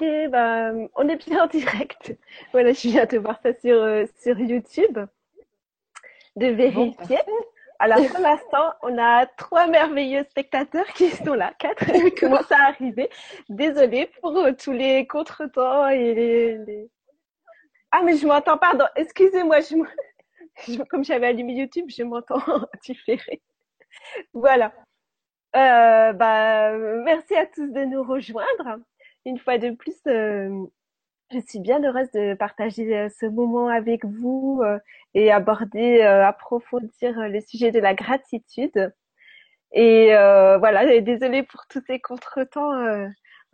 Ok, bah, on est bien en direct. Voilà, je viens de voir ça sur, euh, sur YouTube, de vérifier. Alors, pour l'instant, on a trois merveilleux spectateurs qui sont là, quatre qui commencent à arriver. Désolée pour euh, tous les contretemps et les, Ah, mais je m'entends, pardon. Excusez-moi, je... comme j'avais allumé YouTube, je m'entends différé. Voilà. Euh, bah, merci à tous de nous rejoindre. Une fois de plus, euh, je suis bien heureuse de partager euh, ce moment avec vous et aborder, approfondir le sujet de la gratitude. Et voilà, désolée pour tous ces contretemps.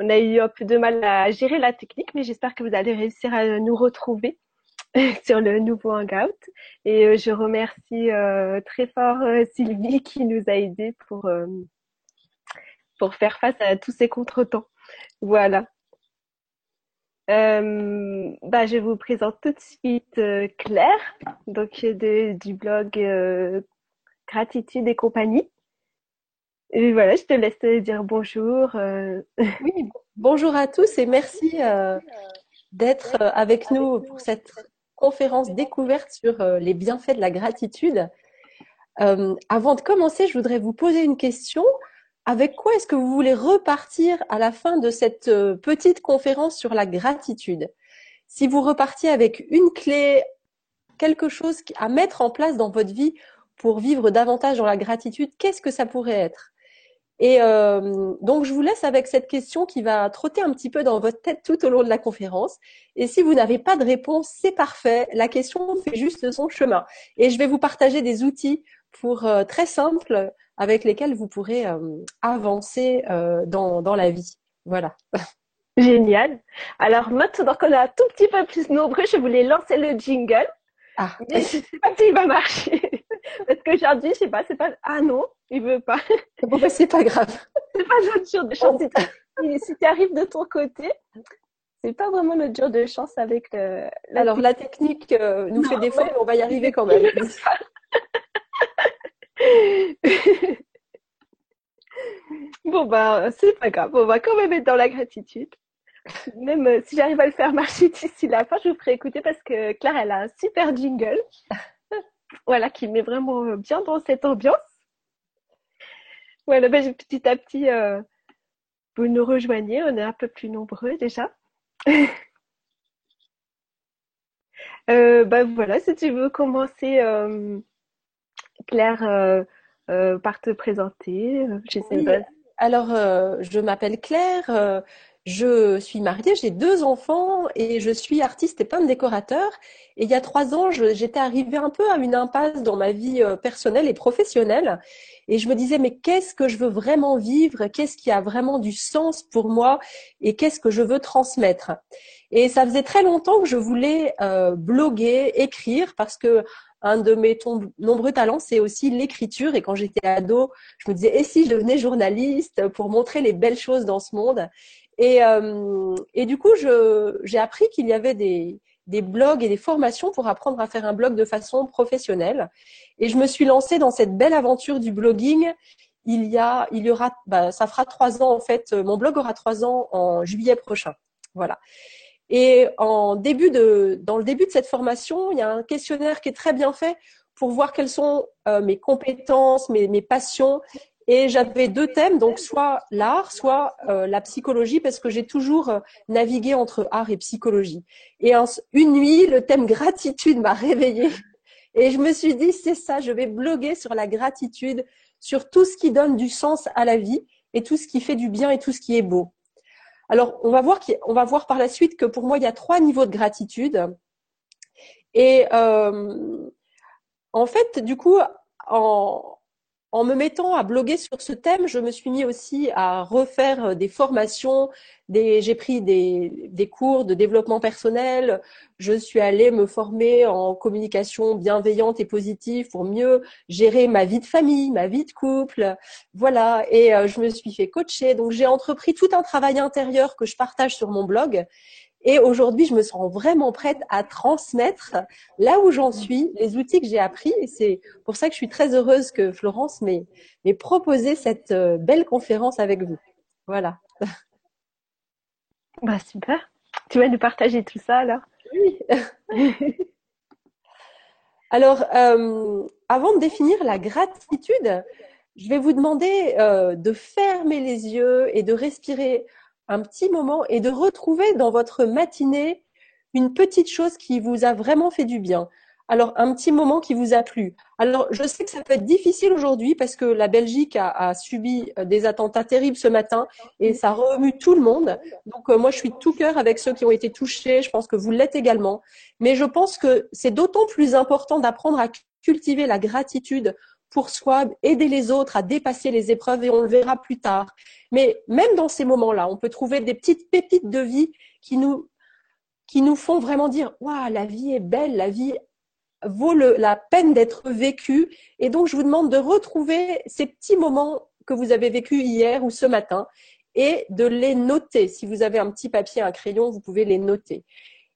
on a eu un peu de mal à gérer la technique, mais j'espère que vous allez réussir à nous retrouver sur le nouveau Hangout. Et je remercie très fort Sylvie qui nous a aidés pour pour faire face à tous ces contretemps. Voilà. Euh, bah, je vous présente tout de suite euh, Claire, donc du blog euh, Gratitude et compagnie. Et voilà, je te laisse dire bonjour. Oui, bonjour à tous et merci d'être avec nous pour cette conférence découverte sur les bienfaits de la gratitude. avant de commencer, je voudrais vous poser une question avec quoi est-ce que vous voulez repartir à la fin de cette euh, petite conférence sur la gratitude? Si vous repartiez avec une clé, quelque chose à mettre en place dans votre vie pour vivre davantage dans la gratitude, qu'est-ce que ça pourrait être? Et euh, donc, je vous laisse avec cette question qui va trotter un petit peu dans votre tête tout au long de la conférence. Et si vous n'avez pas de réponse, c'est parfait. La question fait juste son chemin. Et je vais vous partager des outils pour euh, très simples avec lesquels vous pourrez euh, avancer euh, dans, dans la vie. Voilà. Génial. Alors maintenant qu'on est un tout petit peu plus nombreux, je voulais lancer le jingle. Ah. Mais je sais pas s'il va marcher. Parce qu'aujourd'hui, je sais pas, c'est pas. Ah non, il veut pas. Bon, bah, c'est pas grave. c'est pas notre jour de chance. Si tu arrives de ton côté, c'est pas vraiment notre jour de chance avec le. La Alors, la technique euh, nous fait défaut, mais on va y arriver quand même. bon, bah, c'est pas grave. On va quand même être dans la gratitude. Même euh, si j'arrive à le faire marcher d'ici la fin, je vous ferai écouter parce que Claire, elle a un super jingle. voilà, qui met vraiment euh, bien dans cette ambiance. Voilà, bah, petit à petit, euh, vous nous rejoignez. On est un peu plus nombreux déjà. bah voilà, si tu veux commencer Claire, euh, euh, par te présenter. Euh, Alors, je m'appelle Claire. Je suis mariée, j'ai deux enfants et je suis artiste et peintre décorateur. Et il y a trois ans, j'étais arrivée un peu à une impasse dans ma vie personnelle et professionnelle. Et je me disais, mais qu'est-ce que je veux vraiment vivre? Qu'est-ce qui a vraiment du sens pour moi? Et qu'est-ce que je veux transmettre? Et ça faisait très longtemps que je voulais bloguer, écrire, parce que un de mes nombreux talents, c'est aussi l'écriture. Et quand j'étais ado, je me disais, et si je devenais journaliste pour montrer les belles choses dans ce monde? Et, euh, et du coup, j'ai appris qu'il y avait des, blogs et des formations pour apprendre à faire un blog de façon professionnelle. Et je me suis lancée dans cette belle aventure du blogging. Il y a, il y aura, bah, ça fera trois ans en fait. Mon blog aura trois ans en juillet prochain. Voilà. Et en début de, dans le début de cette formation, il y a un questionnaire qui est très bien fait pour voir quelles sont euh, mes compétences, mes, mes passions. Et j'avais deux thèmes, donc soit l'art, soit euh, la psychologie, parce que j'ai toujours euh, navigué entre art et psychologie. Et une nuit, le thème gratitude m'a réveillée. Et je me suis dit, c'est ça, je vais bloguer sur la gratitude, sur tout ce qui donne du sens à la vie et tout ce qui fait du bien et tout ce qui est beau. Alors, on va voir, on va voir par la suite que pour moi, il y a trois niveaux de gratitude. Et euh, en fait, du coup, en, en me mettant à bloguer sur ce thème, je me suis mis aussi à refaire des formations. J'ai pris des, des, cours de développement personnel. Je suis allée me former en communication bienveillante et positive pour mieux gérer ma vie de famille, ma vie de couple. Voilà. Et euh, je me suis fait coacher. Donc j'ai entrepris tout un travail intérieur que je partage sur mon blog. Et aujourd'hui, je me sens vraiment prête à transmettre là où j'en suis, les outils que j'ai appris. Et c'est pour ça que je suis très heureuse que Florence m'ait proposé cette euh, belle conférence avec vous. Voilà. Bah super. Tu vas nous partager tout ça alors? Oui. alors, euh, avant de définir la gratitude, je vais vous demander euh, de fermer les yeux et de respirer un petit moment et de retrouver dans votre matinée une petite chose qui vous a vraiment fait du bien. Alors, un petit moment qui vous a plu. Alors, je sais que ça peut être difficile aujourd'hui parce que la Belgique a, subi euh, des attentats terribles ce matin et ça remue tout le monde. Donc, euh, moi, je suis tout cœur avec ceux qui ont été touchés. Je pense que vous l'êtes également. Mais je pense que c'est d'autant plus important d'apprendre à cultiver la gratitude pour soi, aider les autres à dépasser les épreuves et on le verra plus tard. Mais même dans ces moments-là, on peut trouver des petites pépites de vie qui nous qui nous font vraiment dire waouh la vie est belle, la vie vaut la peine d'être vécu. Et donc, je vous demande de retrouver ces petits moments que vous avez vécus hier ou ce matin et de les noter. Si vous avez un petit papier, un crayon, vous pouvez les noter.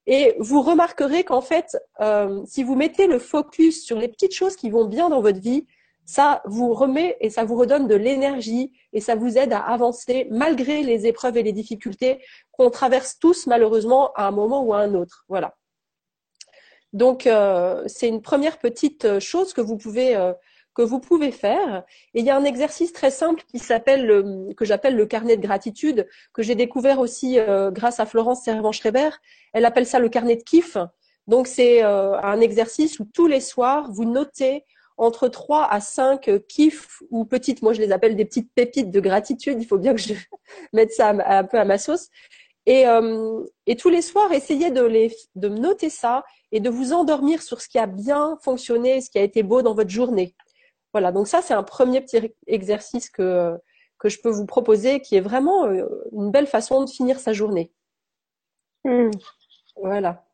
Et vous remarquerez qu'en fait, euh, si vous mettez le focus sur les petites choses qui vont bien dans votre vie, ça vous remet et ça vous redonne de l'énergie et ça vous aide à avancer malgré les épreuves et les difficultés qu'on traverse tous malheureusement à un moment ou à un autre. Voilà. Donc euh, c'est une première petite euh, chose que vous pouvez euh, que vous pouvez faire. Et il y a un exercice très simple qui s'appelle que j'appelle le carnet de gratitude que j'ai découvert aussi grâce à Florence Servan-Schreiber. Elle appelle ça le carnet de kiff. Donc c'est un exercice où tous les soirs vous notez entre 3 à 5 kiffs ou petites, moi je les appelle des petites pépites de gratitude, il faut bien que je mette ça un peu à ma sauce. Et, et tous les soirs, essayez de, les, de noter ça et de vous endormir sur ce qui a bien fonctionné, ce qui a été beau dans votre journée. Voilà, donc ça c'est un premier petit exercice que, que je peux vous proposer qui est vraiment euh, une belle façon de finir sa journée. Hmm. Voilà.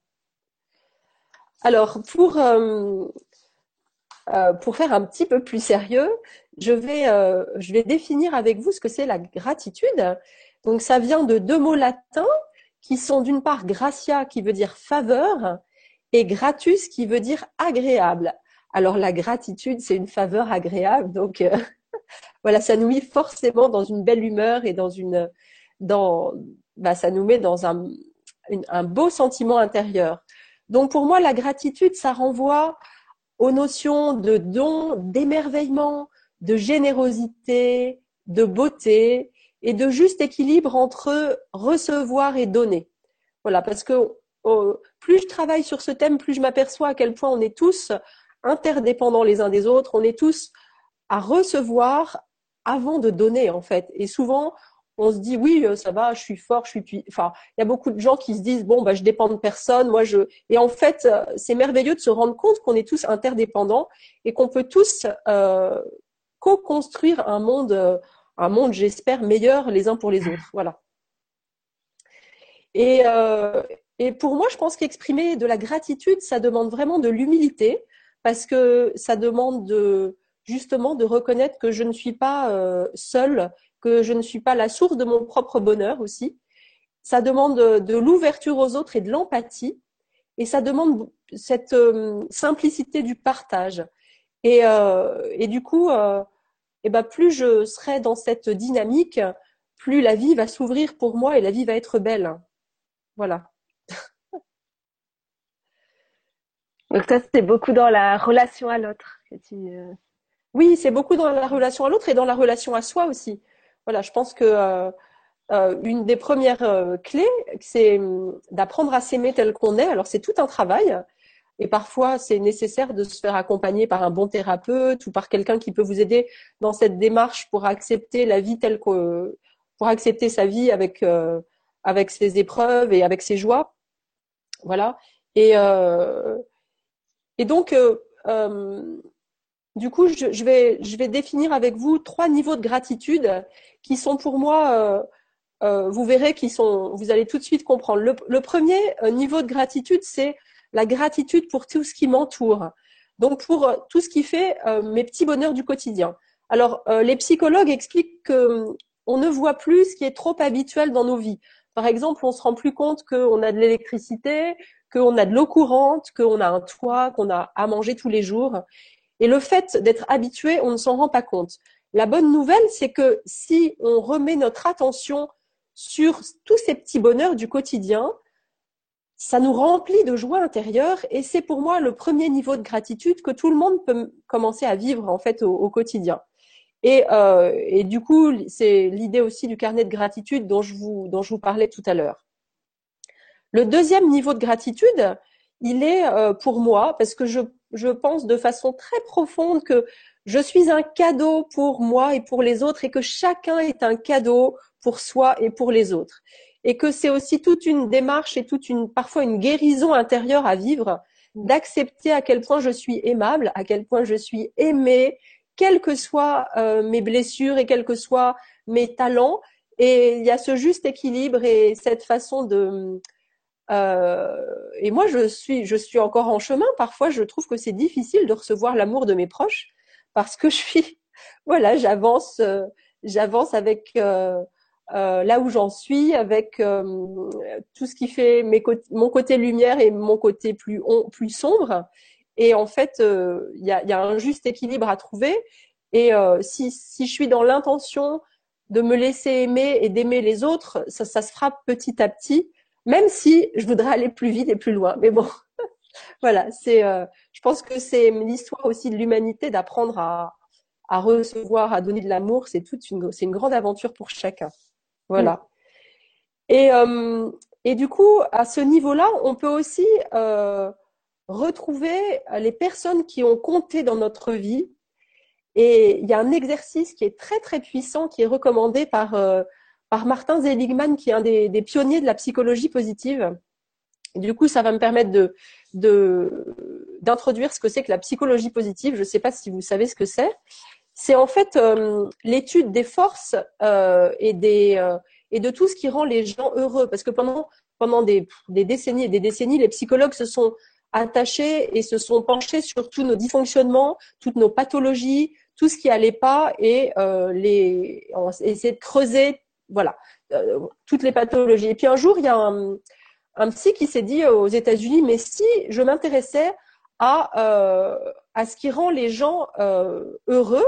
Alors pour, euh, euh, pour faire un petit peu plus sérieux, je vais, je vais définir avec vous ce que c'est la gratitude. Donc ça vient de deux mots latins qui sont d'une part gratia qui veut dire faveur et gratus qui veut dire agréable. Alors la gratitude, c'est une faveur agréable, donc euh, voilà, ça nous met forcément dans une belle humeur et dans une, dans, bah, ça nous met dans un, un beau sentiment intérieur. Donc pour moi, la gratitude, ça renvoie aux notions de don, d'émerveillement, de générosité, de beauté et de juste équilibre entre recevoir et donner. Voilà, parce que plus je travaille sur ce thème, plus je m'aperçois à quel point on est tous interdépendants les uns des autres, on est tous à recevoir avant de donner en fait. Et souvent, on se dit oui, euh, ça va, je suis fort, je suis puis enfin, il y a beaucoup de gens qui se disent bon bah je dépends de personne, moi je et en fait, euh, c'est merveilleux de se rendre compte qu'on est tous interdépendants et qu'on peut tous euh, co-construire un monde un monde j'espère meilleur les uns pour les autres. Voilà. Et, pour moi, je pense qu'exprimer de la gratitude, ça demande vraiment de l'humilité, parce que ça demande de, justement de reconnaître que je ne suis pas seule, que je ne suis pas la source de mon propre bonheur aussi. Ça demande de, l'ouverture aux autres et de l'empathie, et ça demande cette euh, simplicité du partage. Et, euh, et du coup, euh, et ben plus je serai dans cette dynamique, plus la vie va s'ouvrir pour moi et la vie va être belle. Voilà. Donc ça, c'est beaucoup dans la relation à l'autre Oui, c'est beaucoup dans la relation à l'autre et dans la relation à soi aussi. Voilà, je pense que euh, euh, une des premières clés, c'est hum, d'apprendre à s'aimer tel qu'on est. Alors c'est tout un travail. Et parfois, c'est nécessaire de se faire accompagner par un bon thérapeute ou par quelqu'un qui peut vous aider dans cette démarche pour accepter la vie telle que, pour accepter sa vie avec avec ses épreuves et avec ses joies. Voilà. Et et donc, euh, euh, du coup, je, vais, je vais définir avec vous trois niveaux de gratitude qui sont pour moi, euh, vous verrez, qui sont, vous allez tout de suite comprendre. Le, premier niveau de gratitude, c'est la gratitude pour tout ce qui m'entoure. Donc, pour tout ce qui fait mes petits bonheurs du quotidien. Alors, les psychologues expliquent qu'on ne voit plus ce qui est trop habituel dans nos vies. Par exemple, on se rend plus compte qu'on a de l'électricité, qu'on a de l'eau courante, qu'on a un toit, qu'on a à manger tous les jours. Et le fait d'être habitué, on ne s'en rend pas compte. La bonne nouvelle, c'est que si on remet notre attention sur tous ces petits bonheurs du quotidien, ça nous remplit de joie intérieure et c'est pour moi le premier niveau de gratitude que tout le monde peut commencer à vivre en fait au, quotidien. Et, euh, et, du coup, c'est l'idée aussi du carnet de gratitude dont je vous, parlais tout à l'heure. Le deuxième niveau de gratitude, il est euh, pour moi, parce que je pense de façon très profonde que je suis un cadeau pour moi et pour les autres et que chacun est un cadeau pour soi et pour les autres et que c'est aussi toute une démarche et toute une parfois une guérison intérieure à vivre, d'accepter à quel point je suis aimable, à quel point je suis aimée, quelles que soient euh, mes blessures et quels que soient mes talents. Et il y a ce juste équilibre et cette façon de euh, et moi je suis je suis encore en chemin. Parfois je trouve que c'est difficile de recevoir l'amour de mes proches parce que je suis voilà j'avance euh, j'avance avec euh, euh, là où j'en suis avec euh, tout ce qui fait mes mon côté lumière et mon côté plus, plus sombre. Et en fait, euh, il y, a, y, a, un juste équilibre à trouver. Et si, si je suis dans l'intention de me laisser aimer et d'aimer les autres, ça, ça se fera petit à petit, même si je voudrais aller plus vite et plus loin. Mais bon, voilà, c'est. je pense que c'est l'histoire aussi de l'humanité d'apprendre à, à recevoir, à donner de l'amour. C'est toute une, c'est une grande aventure pour chacun. Voilà. Mm. Et, euh, et du coup, à ce niveau-là, on peut aussi euh, retrouver les personnes qui ont compté dans notre vie. Et il y a un exercice qui est très très puissant, qui est recommandé par, euh, par Martin Seligman, qui est un des, des, pionniers de la psychologie positive. Du coup, ça va me permettre de d'introduire ce que c'est que la psychologie positive. Je ne sais pas si vous savez ce que c'est c'est en fait euh, l'étude des forces euh, et des euh, et de tout ce qui rend les gens heureux. Parce que pendant pendant des, des, décennies et des décennies, les psychologues se sont attachés et se sont penchés sur tous nos dysfonctionnements, toutes nos pathologies, tout ce qui allait pas et les on essayer de creuser voilà toutes les pathologies. Et puis un jour, il y a un, un psy qui s'est dit aux États-Unis, mais si je m'intéressais à, à ce qui rend les gens heureux,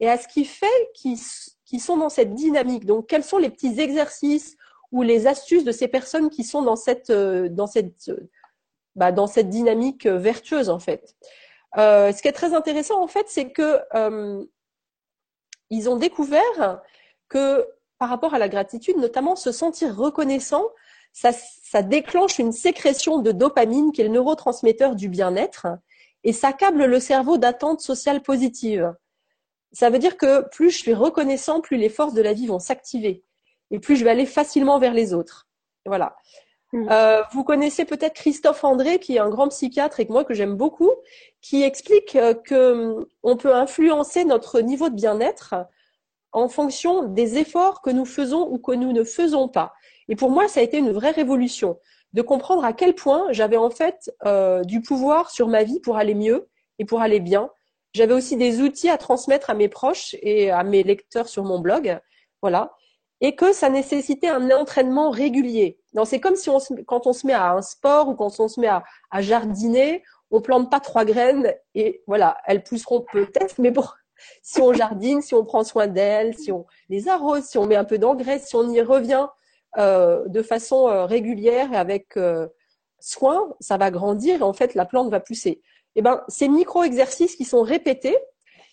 et à ce qui fait qu'ils sont dans cette dynamique. Donc, quels sont les petits exercices ou les astuces de ces personnes qui sont dans cette, euh, euh, bah, dynamique euh, vertueuse, en fait? Euh, ce qui est très intéressant, en fait, c'est que euh, ils ont découvert que par rapport à la gratitude, notamment se sentir reconnaissant, ça, ça déclenche une sécrétion de dopamine qui est le neurotransmetteur du bien-être et ça câble le cerveau d'attente sociale positive ça veut dire que plus je suis reconnaissant, plus les forces de la vie vont s'activer et plus je vais aller facilement vers les autres. Voilà. Mm. Euh, vous connaissez peut-être Christophe André, qui est un grand psychiatre et que moi que j'aime beaucoup, qui explique euh, que hum, on peut influencer notre niveau de bien-être en fonction des efforts que nous faisons ou que nous ne faisons pas. Et pour moi, ça a été une vraie révolution de comprendre à quel point j'avais en fait euh, du pouvoir sur ma vie pour aller mieux et pour aller bien j'avais aussi des outils à transmettre à mes proches et à mes lecteurs sur mon blog. Voilà. Et que ça nécessitait un entraînement régulier. c'est comme si on quand on se met à un sport ou quand on se met à, à jardiner, on plante pas trois graines et voilà, elles pousseront peut-être, mais bon, si on jardine, si on prend soin d'elles, si on les arrose, si on met un peu d'engrais, si on y revient euh, de façon euh, régulière et avec euh, soin, ça va grandir et en fait la plante va pousser eh ben, ces micro-exercices qui sont répétés,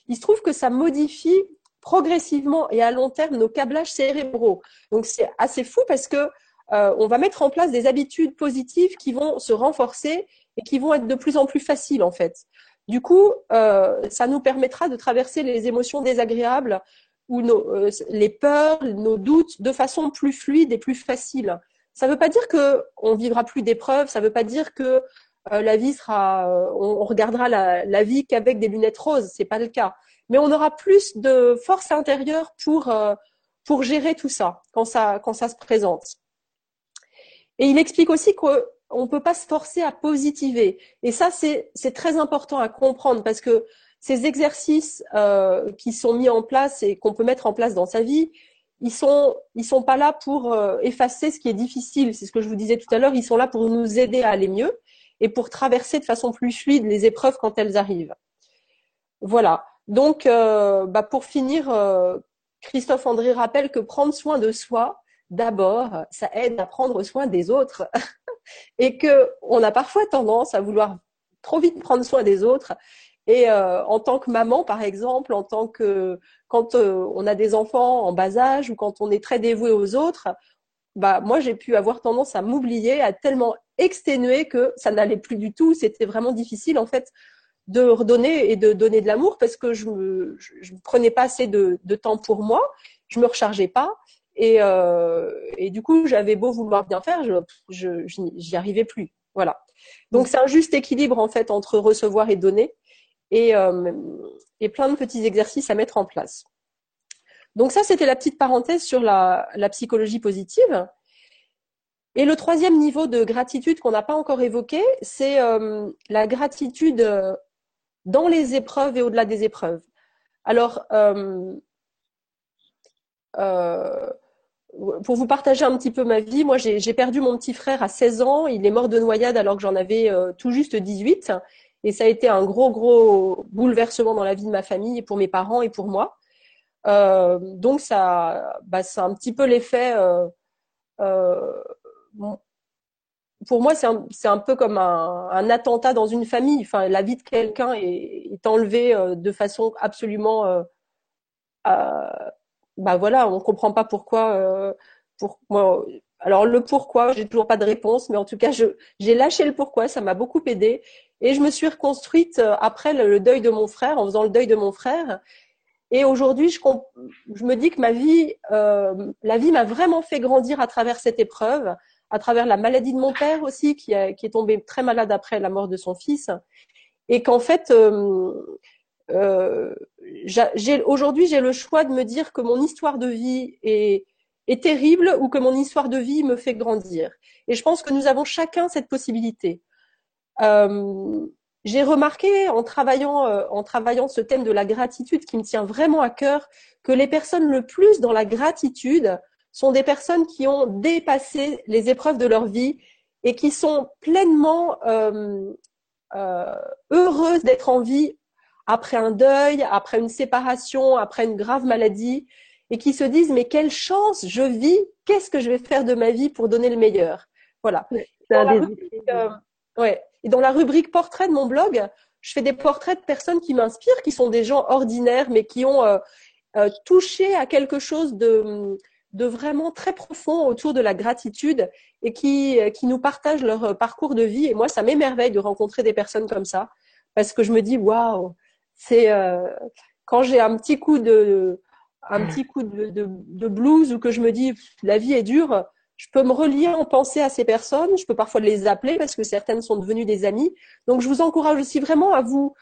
il se trouve que ça modifie progressivement et à long terme nos câblages cérébraux. Donc c'est assez fou parce que euh, on va mettre en place des habitudes positives qui vont se renforcer et qui vont être de plus en plus faciles en fait. Du coup, euh, ça nous permettra de traverser les émotions désagréables ou euh, les peurs, nos doutes de façon plus fluide et plus facile. Ça ne veut pas dire que on vivra plus d'épreuves, ça ne veut pas dire que euh, la vie sera, euh, on, regardera la, vie qu'avec des lunettes roses, c'est pas le cas. Mais on aura plus de force intérieure pour pour gérer tout ça quand ça quand ça se présente. Et il explique aussi qu'on ne peut pas se forcer à positiver. Et ça, c'est c'est très important à comprendre parce que ces exercices qui sont mis en place et qu'on peut mettre en place dans sa vie, ils sont ils sont pas là pour effacer ce qui est difficile. C'est ce que je vous disais tout à l'heure. Ils sont là pour nous aider à aller mieux et pour traverser de façon plus fluide les épreuves quand elles arrivent. Voilà. Donc, euh, bah pour finir, euh, Christophe André rappelle que prendre soin de soi d'abord, ça aide à prendre soin des autres et que on a parfois tendance à vouloir trop vite prendre soin des autres. Et euh, en tant que maman, par exemple, en tant que quand euh, on a des enfants en bas âge ou quand on est très dévoué aux autres, bah moi j'ai pu avoir tendance à m'oublier, à tellement exténuer que ça n'allait plus du tout. C'était vraiment difficile en fait de redonner et de donner de l'amour parce que je me prenais pas assez de, temps pour moi, je me rechargeais pas et, euh, et du coup j'avais beau vouloir bien faire, je j'y arrivais plus. Voilà. Donc c'est un juste équilibre en fait entre recevoir et donner et euh, et plein de petits exercices à mettre en place. Donc ça c'était la petite parenthèse sur la psychologie positive. Et le troisième niveau de gratitude qu'on n'a pas encore évoqué, c'est euh, la gratitude dans les épreuves et au-delà des épreuves. Alors, euh, euh, pour vous partager un petit peu ma vie, moi j'ai perdu mon petit frère à 16 ans, il est mort de noyade alors que j'en avais euh, tout juste 18 et ça a été un gros gros bouleversement dans la vie de ma famille pour mes parents et pour moi. Euh, donc ça, bah, c'est un petit peu l'effet pour moi, c'est un, un, peu comme un, attentat dans une famille. Enfin, la vie de quelqu'un est, enlevée euh, de façon absolument. Euh, euh, bah voilà, on comprend pas pourquoi. Euh, pour, moi, alors le pourquoi, j'ai toujours pas de réponse, mais en tout cas, j'ai lâché le pourquoi. Ça m'a beaucoup aidé et je me suis reconstruite euh, après le, deuil de mon frère, en faisant le deuil de mon frère. Et aujourd'hui, je, me dis que ma vie, euh, la vie m'a vraiment fait grandir à travers cette épreuve à travers la maladie de mon père aussi, qui, qui est tombé très malade après la mort de son fils, et qu'en fait, euh, euh, aujourd'hui, j'ai le choix de me dire que mon histoire de vie est, est terrible ou que mon histoire de vie me fait grandir. Et je pense que nous avons chacun cette possibilité. Euh, j'ai remarqué en travaillant, euh, en travaillant ce thème de la gratitude qui me tient vraiment à cœur, que les personnes le plus dans la gratitude sont des personnes qui ont dépassé les épreuves de leur vie et qui sont pleinement euh, euh, heureuses d'être en vie après un deuil, après une séparation, après une grave maladie, et qui se disent mais quelle chance je vis, qu'est-ce que je vais faire de ma vie pour donner le meilleur? Voilà. Ouais. Et dans la rubrique portrait de mon blog, je fais des portraits de personnes qui m'inspirent, qui sont des gens ordinaires, mais qui ont euh, euh, touché à quelque chose de de vraiment très profond autour de la gratitude et qui, euh, qui nous partagent leur euh, parcours de vie. Et moi, ça m'émerveille de rencontrer des personnes comme ça parce que je me dis, waouh, c'est euh, quand j'ai un petit coup de un petit coup de, de, de, blues ou que je me dis la vie est dure, je peux me relier en pensée à ces personnes. Je peux parfois les appeler parce que certaines sont devenues des amies. Donc, je vous encourage aussi vraiment à vous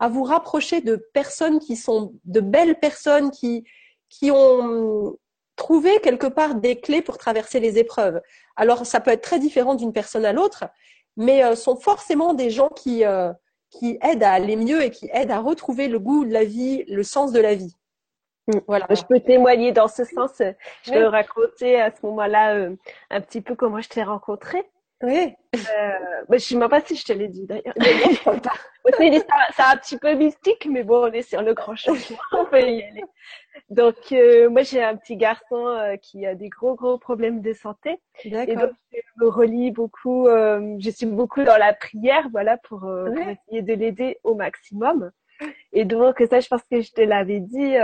à vous rapprocher de personnes qui sont de belles personnes qui qui ont trouver quelque part des clés pour traverser les épreuves. Alors, ça peut être très différent d'une personne à l'autre, mais euh, sont forcément des gens qui, euh, qui aident à aller mieux et qui aident à retrouver le goût de la vie, le sens de la vie. Mm. Voilà. Je peux témoigner dans ce sens. Je peux raconter à ce moment-là euh, un petit peu comment je t'ai rencontré. Oui. Euh, bah, je sais même pas si je te l'ai dit d'ailleurs. c'est un petit peu mystique, mais bon, on est sur le grand changement, on peut y aller. Donc, euh, moi, j'ai un petit garçon euh, qui a des gros, gros problèmes de santé. Et donc, je me relis beaucoup, euh, je suis beaucoup dans la prière, voilà, pour, pour essayer de l'aider au maximum. Et donc, ça, je pense que je te l'avais dit,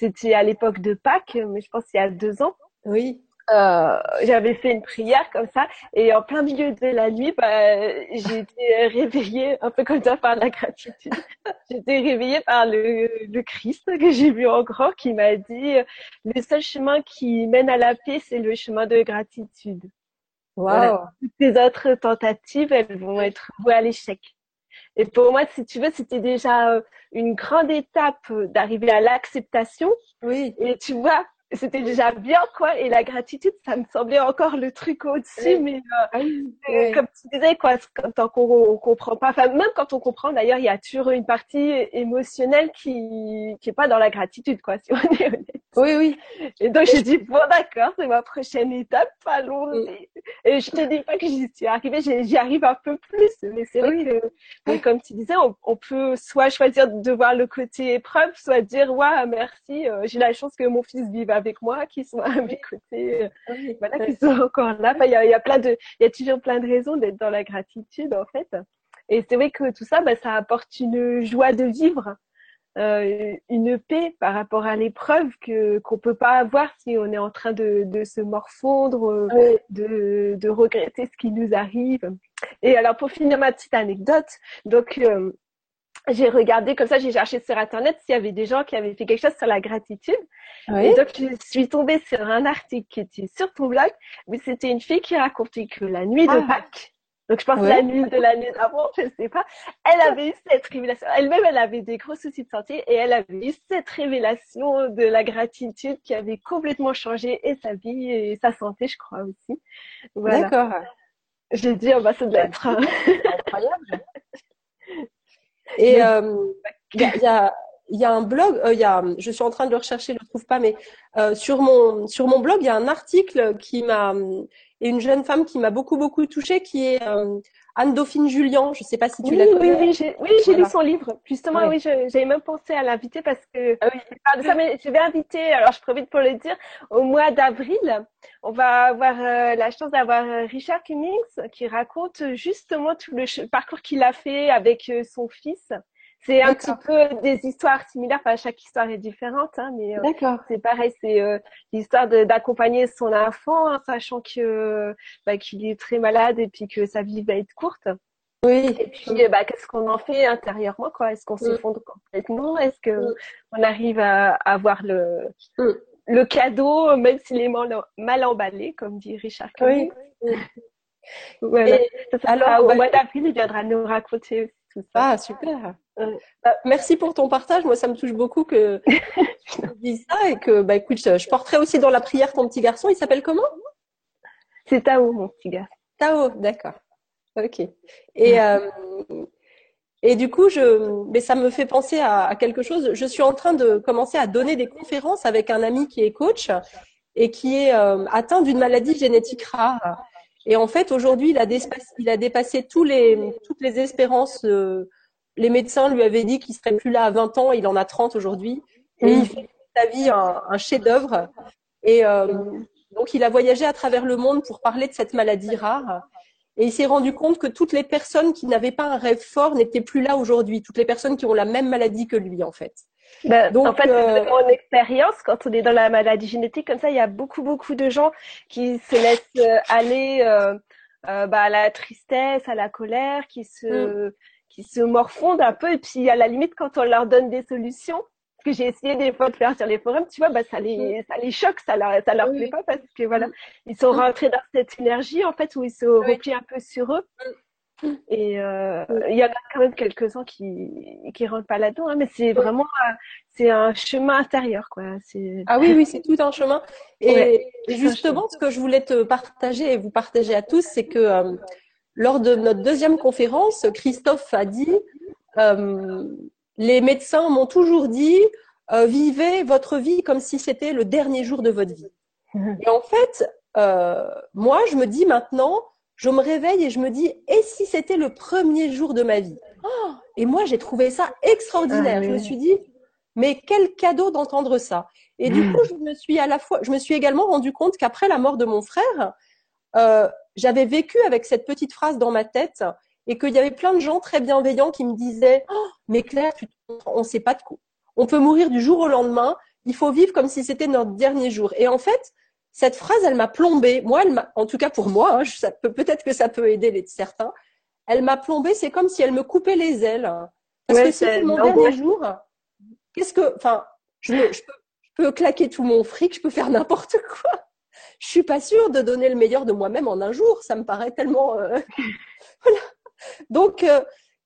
c'était à l'époque de Pâques, mais je pense qu'il y a deux ans. Oui. Euh, j'avais fait une prière comme ça et en plein milieu de la nuit, bah, j'ai été réveillée un peu comme ça par la gratitude. été réveillée par le, le Christ que j'ai vu en grand qui m'a dit le seul chemin qui mène à la paix, c'est le chemin de gratitude. Wow. Toutes les autres tentatives, elles vont être vouées à l'échec. Et pour moi, si tu veux, c'était déjà euh, une grande étape d'arriver à l'acceptation. Oui. Et tu vois, c'était déjà bien quoi. Et la gratitude ça me semblait encore le truc au-dessus mais euh, ah comme tu disais quoi tant qu'on comprend pas. Enfin même quand on comprend d'ailleurs il y a toujours une partie émotionnelle qui qui est pas dans la gratitude quoi si on est honnête Oui, oui. Et donc, j'ai dit, bon, d'accord, c'est ma prochaine étape, allons-y. Mm. Et je te dis pas que j'y suis arrivée, j'y arrive un peu plus. Mais c'est vrai que, comme tu disais, on, peut soit choisir de voir le côté épreuve, soit dire, ouais, merci, euh, j'ai la chance que mon fils vive avec moi, qu'il soit à mes côtés, euh, voilà, qu'il soit encore là. il y a, y a plein de, il y a toujours plein de raisons d'être dans la gratitude, en fait. Et c'est vrai que tout ça, bah, ça apporte une joie de vivre. Euh, une paix par rapport à l'épreuve que qu'on peut pas avoir si on est en train de, de se morfondre, euh, de, de regretter ce qui nous arrive. Et alors pour finir ma petite anecdote, donc euh, j'ai regardé comme ça, j'ai cherché sur internet s'il y avait des gens qui avaient fait quelque chose sur la gratitude. Et donc je suis tombée sur un article qui était sur ton blog, mais c'était une fille qui racontait que la nuit de ah. Pâques, donc, je pense la nuit de l'année d'avant, je sais pas. Elle avait eu cette révélation. Elle-même, elle avait des gros soucis de santé et elle avait eu cette révélation de la gratitude qui avait complètement changé et sa vie et sa santé, je crois aussi. Voilà. D'accord. J'ai dit, oh, bah, ça doit être incroyable. Et il euh, y, a, y, a, un blog, il y a, je suis en train de le rechercher, je le trouve pas, mais euh, sur mon sur mon blog, il y a un article qui m'a et une jeune femme qui m'a beaucoup beaucoup touchée, qui est euh, Anne Dauphine Julien. Je ne sais pas si tu la connais. Oui, oui, oui, j'ai lu son livre. Justement, oui, j'avais même pensé à l'inviter parce que ah oui. ça, mais je vais inviter. Alors, je profite pour le dire. Au mois d'avril, on va avoir euh, la chance d'avoir euh, Richard Cummings qui raconte justement tout le parcours qu'il a fait avec son fils. C'est un petit peu des histoires similaires. Enfin, chaque histoire est différente, hein, mais euh, c'est pareil. C'est euh, l'histoire d'accompagner son enfant, hein, sachant que bah, qu'il est très malade et puis que sa vie va être courte. Oui. Et puis, bah, qu'est-ce qu'on en fait intérieurement, quoi? Est-ce qu'on mm. s'effondre complètement? Est-ce que mm. on arrive à, avoir le mm. le cadeau, même s'il est mal, emballé, comme dit Richard Oui. Voilà. alors, au bah, mois d'avril, il viendra nous raconter aussi tout ça. Ah, super. Bah, merci pour ton partage. Moi, ça me touche beaucoup que tu dises ça et que, bah, écoute, je, porterai aussi dans la prière ton petit garçon. Il s'appelle comment? C'est Tao, mon petit garçon. Tao, d'accord. Ok. Et, euh, et du coup, je, mais ça me fait penser à, quelque chose. Je suis en train de commencer à donner des conférences avec un ami qui est coach et qui est euh, atteint d'une maladie génétique rare. Et en fait, aujourd'hui, il a dépassé, il a dépassé tous les, toutes les espérances. Euh, les médecins lui avaient dit qu'il serait plus là à 20 ans, il en a 30 aujourd'hui. Et il fait sa vie un, chef-d'œuvre. Et euh, donc, il a voyagé à travers le monde pour parler de cette maladie rare. Et il s'est rendu compte que toutes les personnes qui n'avaient pas un rêve fort n'étaient plus là aujourd'hui. Toutes les personnes qui ont la même maladie que lui, en fait. Ben, Donc, en fait, euh... mon expérience, quand on est dans la maladie génétique comme ça, il y a beaucoup, beaucoup de gens qui se laissent euh, aller euh, euh, bah, à la tristesse, à la colère, qui se, mm. qui se morfondent un peu. Et puis à la limite quand on leur donne des solutions que j'ai essayé des fois de faire sur les forums, tu vois, bah ça les ça les choque, ça leur ça leur plaît pas parce que voilà, ils sont rentrés dans cette énergie en fait où ils se replient un peu sur eux. Et euh, il y en a quand même quelques-uns qui qui rentrent pas là-dedans, hein, mais c'est vraiment c'est un chemin intérieur quoi. C'est ah oui oui c'est tout un chemin. Et justement ce que je voulais te partager et vous partager à tous, c'est que euh, lors de notre deuxième conférence, Christophe a dit euh, les médecins m'ont toujours dit euh, vivez votre vie comme si c'était le dernier jour de votre vie. Et en fait, euh, moi, je me dis maintenant, je me réveille et je me dis et si c'était le premier jour de ma vie? Oh Et moi, j'ai trouvé ça extraordinaire. Ah je me suis dit mais quel cadeau d'entendre ça. Et du coup, je me suis à la fois, je me suis également rendu compte qu'après la mort de mon frère, euh, j'avais vécu avec cette petite phrase dans ma tête et qu'il y avait plein de gens très bienveillants qui me disaient oh, mais Claire, tu, on sait pas de quoi. On peut mourir du jour au lendemain. Il faut vivre comme si c'était notre dernier jour. Et en fait, cette phrase, elle m'a plombée. Moi, elle m'a, en tout cas pour moi, hein, peut, peut-être que ça peut aider les certains. Elle m'a plombée. C'est comme si elle me coupait les ailes. Parce que c'est mon dernier jour. Qu'est-ce que, enfin, je, je, peux, je peux claquer tout mon fric, je peux faire n'importe quoi je suis pas sûre de donner le meilleur de moi-même en un jour. Ça me paraît tellement. Euh, voilà. Donc, euh,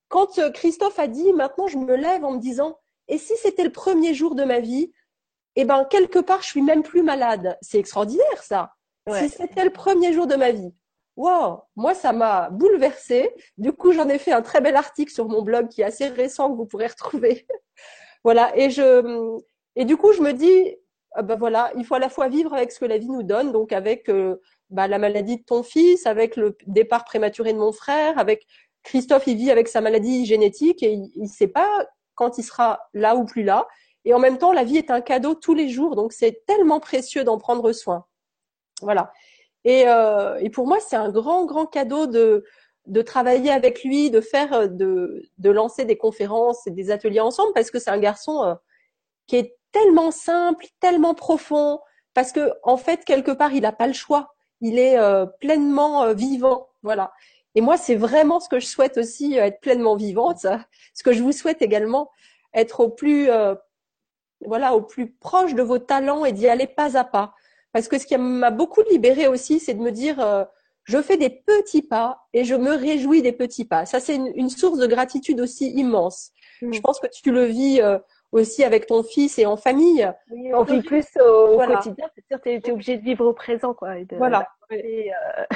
quand euh, Christophe a dit, maintenant je me lève en me disant, et si c'était le premier jour de ma vie, eh ben quelque part je suis même plus malade. C'est extraordinaire ça. Si c'était le premier jour de ma vie. Wow, moi ça m'a bouleversée. Du coup, j'en ai fait un très bel article sur mon blog qui est assez récent que vous pourrez retrouver. voilà, et je et du coup, je me dis ben voilà, il faut à la fois vivre avec ce que la vie nous donne, donc avec bah, la maladie de ton fils, avec le départ prématuré de mon frère, avec Christophe, il vit avec sa maladie génétique et il ne sait pas quand il sera là ou plus là. Et en même temps, la vie est un cadeau tous les jours, donc c'est tellement précieux d'en prendre soin. Voilà. Et, euh, et pour moi, c'est un grand, grand cadeau de, de travailler avec lui, de faire, de, de lancer des conférences et des ateliers ensemble, parce que c'est un garçon euh, qui est tellement simple, tellement profond, parce que en fait, quelque part, il n'a pas le choix. Il est euh, pleinement vivant. Voilà. Et moi, c'est vraiment ce que je souhaite aussi, être pleinement vivante. Ce que je vous souhaite également, être au plus, voilà, au plus proche de vos talents et d'y aller pas à pas. Parce que ce qui m'a beaucoup libérée aussi, c'est de me dire, euh, je fais des petits pas et je me réjouis des petits pas. Ça, c'est une, source de gratitude aussi immense. Mm. Je pense que tu le vis euh, aussi avec ton fils et en famille. Oui, on vit plus au, quotidien. C'est sûr, tu es, obligé de vivre au présent, quoi. Et de, voilà. Et,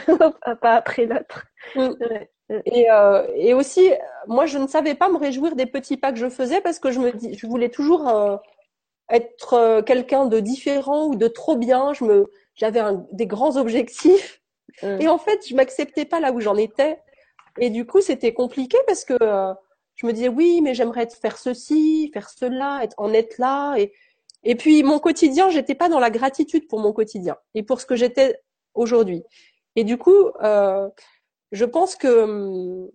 euh, pas après l'autre. Mm. Et, euh, et, aussi, moi, je ne savais pas me réjouir des petits pas que je faisais parce que je me dis, je voulais toujours être euh, quelqu'un de différent ou de trop bien. Je me, j'avais des grands objectifs. Mm. Et en fait, je m'acceptais pas là où j'en étais. Et du coup, c'était compliqué parce que euh, je me disais oui, mais j'aimerais faire ceci, faire cela, être, en être là. Et, et puis mon quotidien, j'étais pas dans la gratitude pour mon quotidien et pour ce que j'étais aujourd'hui. Et du coup, euh, je pense que hum,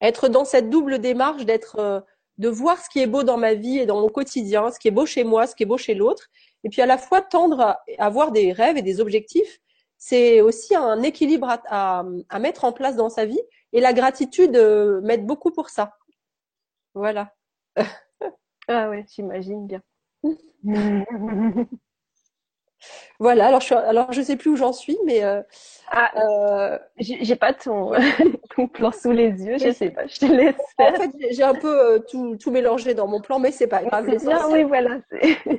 être dans cette double démarche d'être euh, de voir ce qui est beau dans ma vie et dans mon quotidien, ce qui est beau chez moi, ce qui est beau chez l'autre, et puis à la fois tendre à avoir des rêves et des objectifs, c'est aussi un équilibre à, mettre en place dans sa vie, et la gratitude euh, m'aide beaucoup pour ça. Voilà. ah ouais, j'imagine bien. Voilà, alors je alors je sais plus où j'en suis, mais euh, ah, euh, j'ai pas ton, ton, plan sous les yeux, je sais pas, je te laisse faire. En fait, j'ai un peu euh, tout, tout, mélangé dans mon plan, mais c'est pas grave. oui, voilà.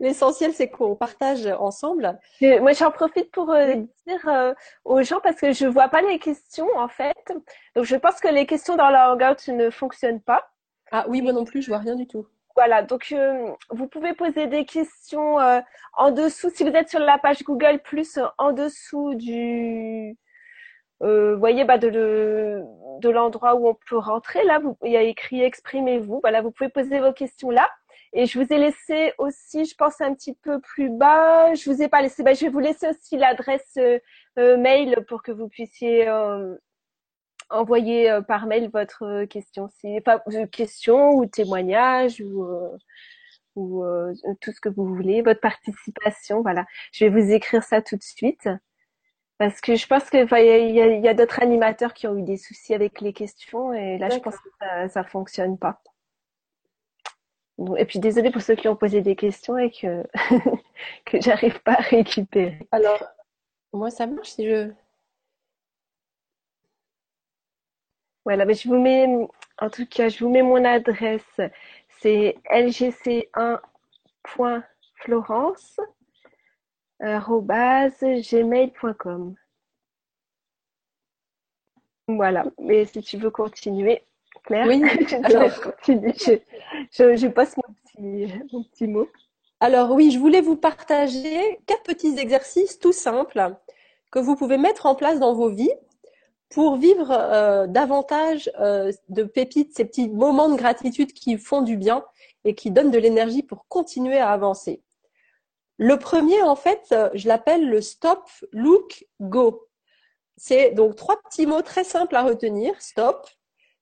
L'essentiel, c'est qu'on partage ensemble. moi, j'en profite pour euh, dire aux gens parce que je vois pas les questions en fait. Donc, je pense que les questions dans le Hangout ne fonctionnent pas. Ah oui, moi non plus, je vois rien du tout. Voilà, donc euh, vous pouvez poser des questions euh, en dessous. Si vous êtes sur la page Google Plus, euh, en dessous du, euh, voyez, bah, de, de l'endroit où on peut rentrer. Là, vous, il y a écrit exprimez-vous. Voilà, vous pouvez poser vos questions là. Et je vous ai laissé aussi, je pense un petit peu plus bas. Je vous ai pas laissé. Bah, je vais vous laisser aussi l'adresse mail pour que vous puissiez envoyez euh, par mail votre euh, question, si pas euh, question ou témoignage ou ou tout ce que vous voulez, votre participation, voilà. Je vais vous écrire ça tout de suite parce que je pense qu'il y a, y a, d'autres animateurs qui ont eu des soucis avec les questions et là je pense que ça, ça fonctionne pas. Et puis désolé pour ceux qui ont posé des questions et que que j'arrive pas à récupérer. Alors moi ça marche si je Voilà, mais je vous mets, en tout cas, je vous mets mon adresse. C'est lgc1.florence.gmail.com. Voilà, mais si tu veux continuer, Claire, oui, alors, continue. Je, je, passe mon petit, mon petit mot. Alors oui, je voulais vous partager quatre petits exercices tout simples que vous pouvez mettre en place dans vos vies pour vivre euh, davantage euh, de pépites, ces petits moments de gratitude qui font du bien et qui donnent de l'énergie pour continuer à avancer. Le premier, en fait, euh, je l'appelle le stop, look, go. C'est donc trois petits mots très simples à retenir. Stop.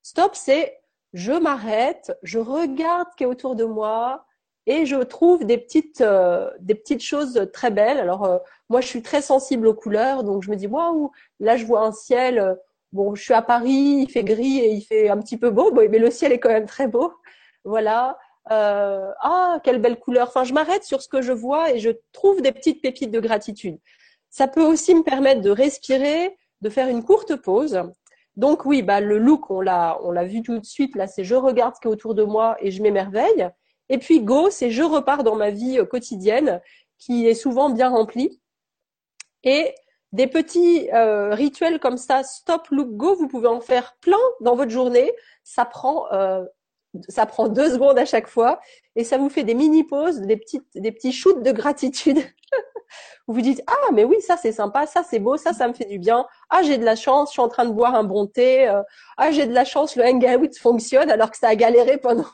Stop, c'est je m'arrête, je regarde ce qui est autour de moi, et je trouve des petites euh, des petites choses très belles. Alors euh, moi je suis très sensible aux couleurs, donc je me dis waouh, là je vois un ciel. Euh, bon, je suis à Paris, il fait gris et il fait un petit peu beau, mais le ciel est quand même très beau. Voilà. ah, quelle belle couleur. Enfin, je m'arrête sur ce que je vois et je trouve des petites pépites de gratitude. Ça peut aussi me permettre de respirer, de faire une courte pause. Donc oui, bah le look, on l'a on l'a vu tout de suite. Là, c'est je regarde ce qui est autour de moi et je m'émerveille. Et puis go, c'est je repars dans ma vie euh, quotidienne qui est souvent bien remplie. Et des petits euh, rituels comme ça, stop, look, go, vous pouvez en faire plein dans votre journée. Ça prend euh, ça prend deux secondes à chaque fois et ça vous fait des mini pauses, des petites, des petits shoots de gratitude. vous vous dites ah mais oui ça c'est sympa, ça c'est beau, ça ça me fait du bien. Ah j'ai de la chance, je suis en train de boire un bon thé. Euh, ah j'ai de la chance, le hangout fonctionne alors que ça a galéré pendant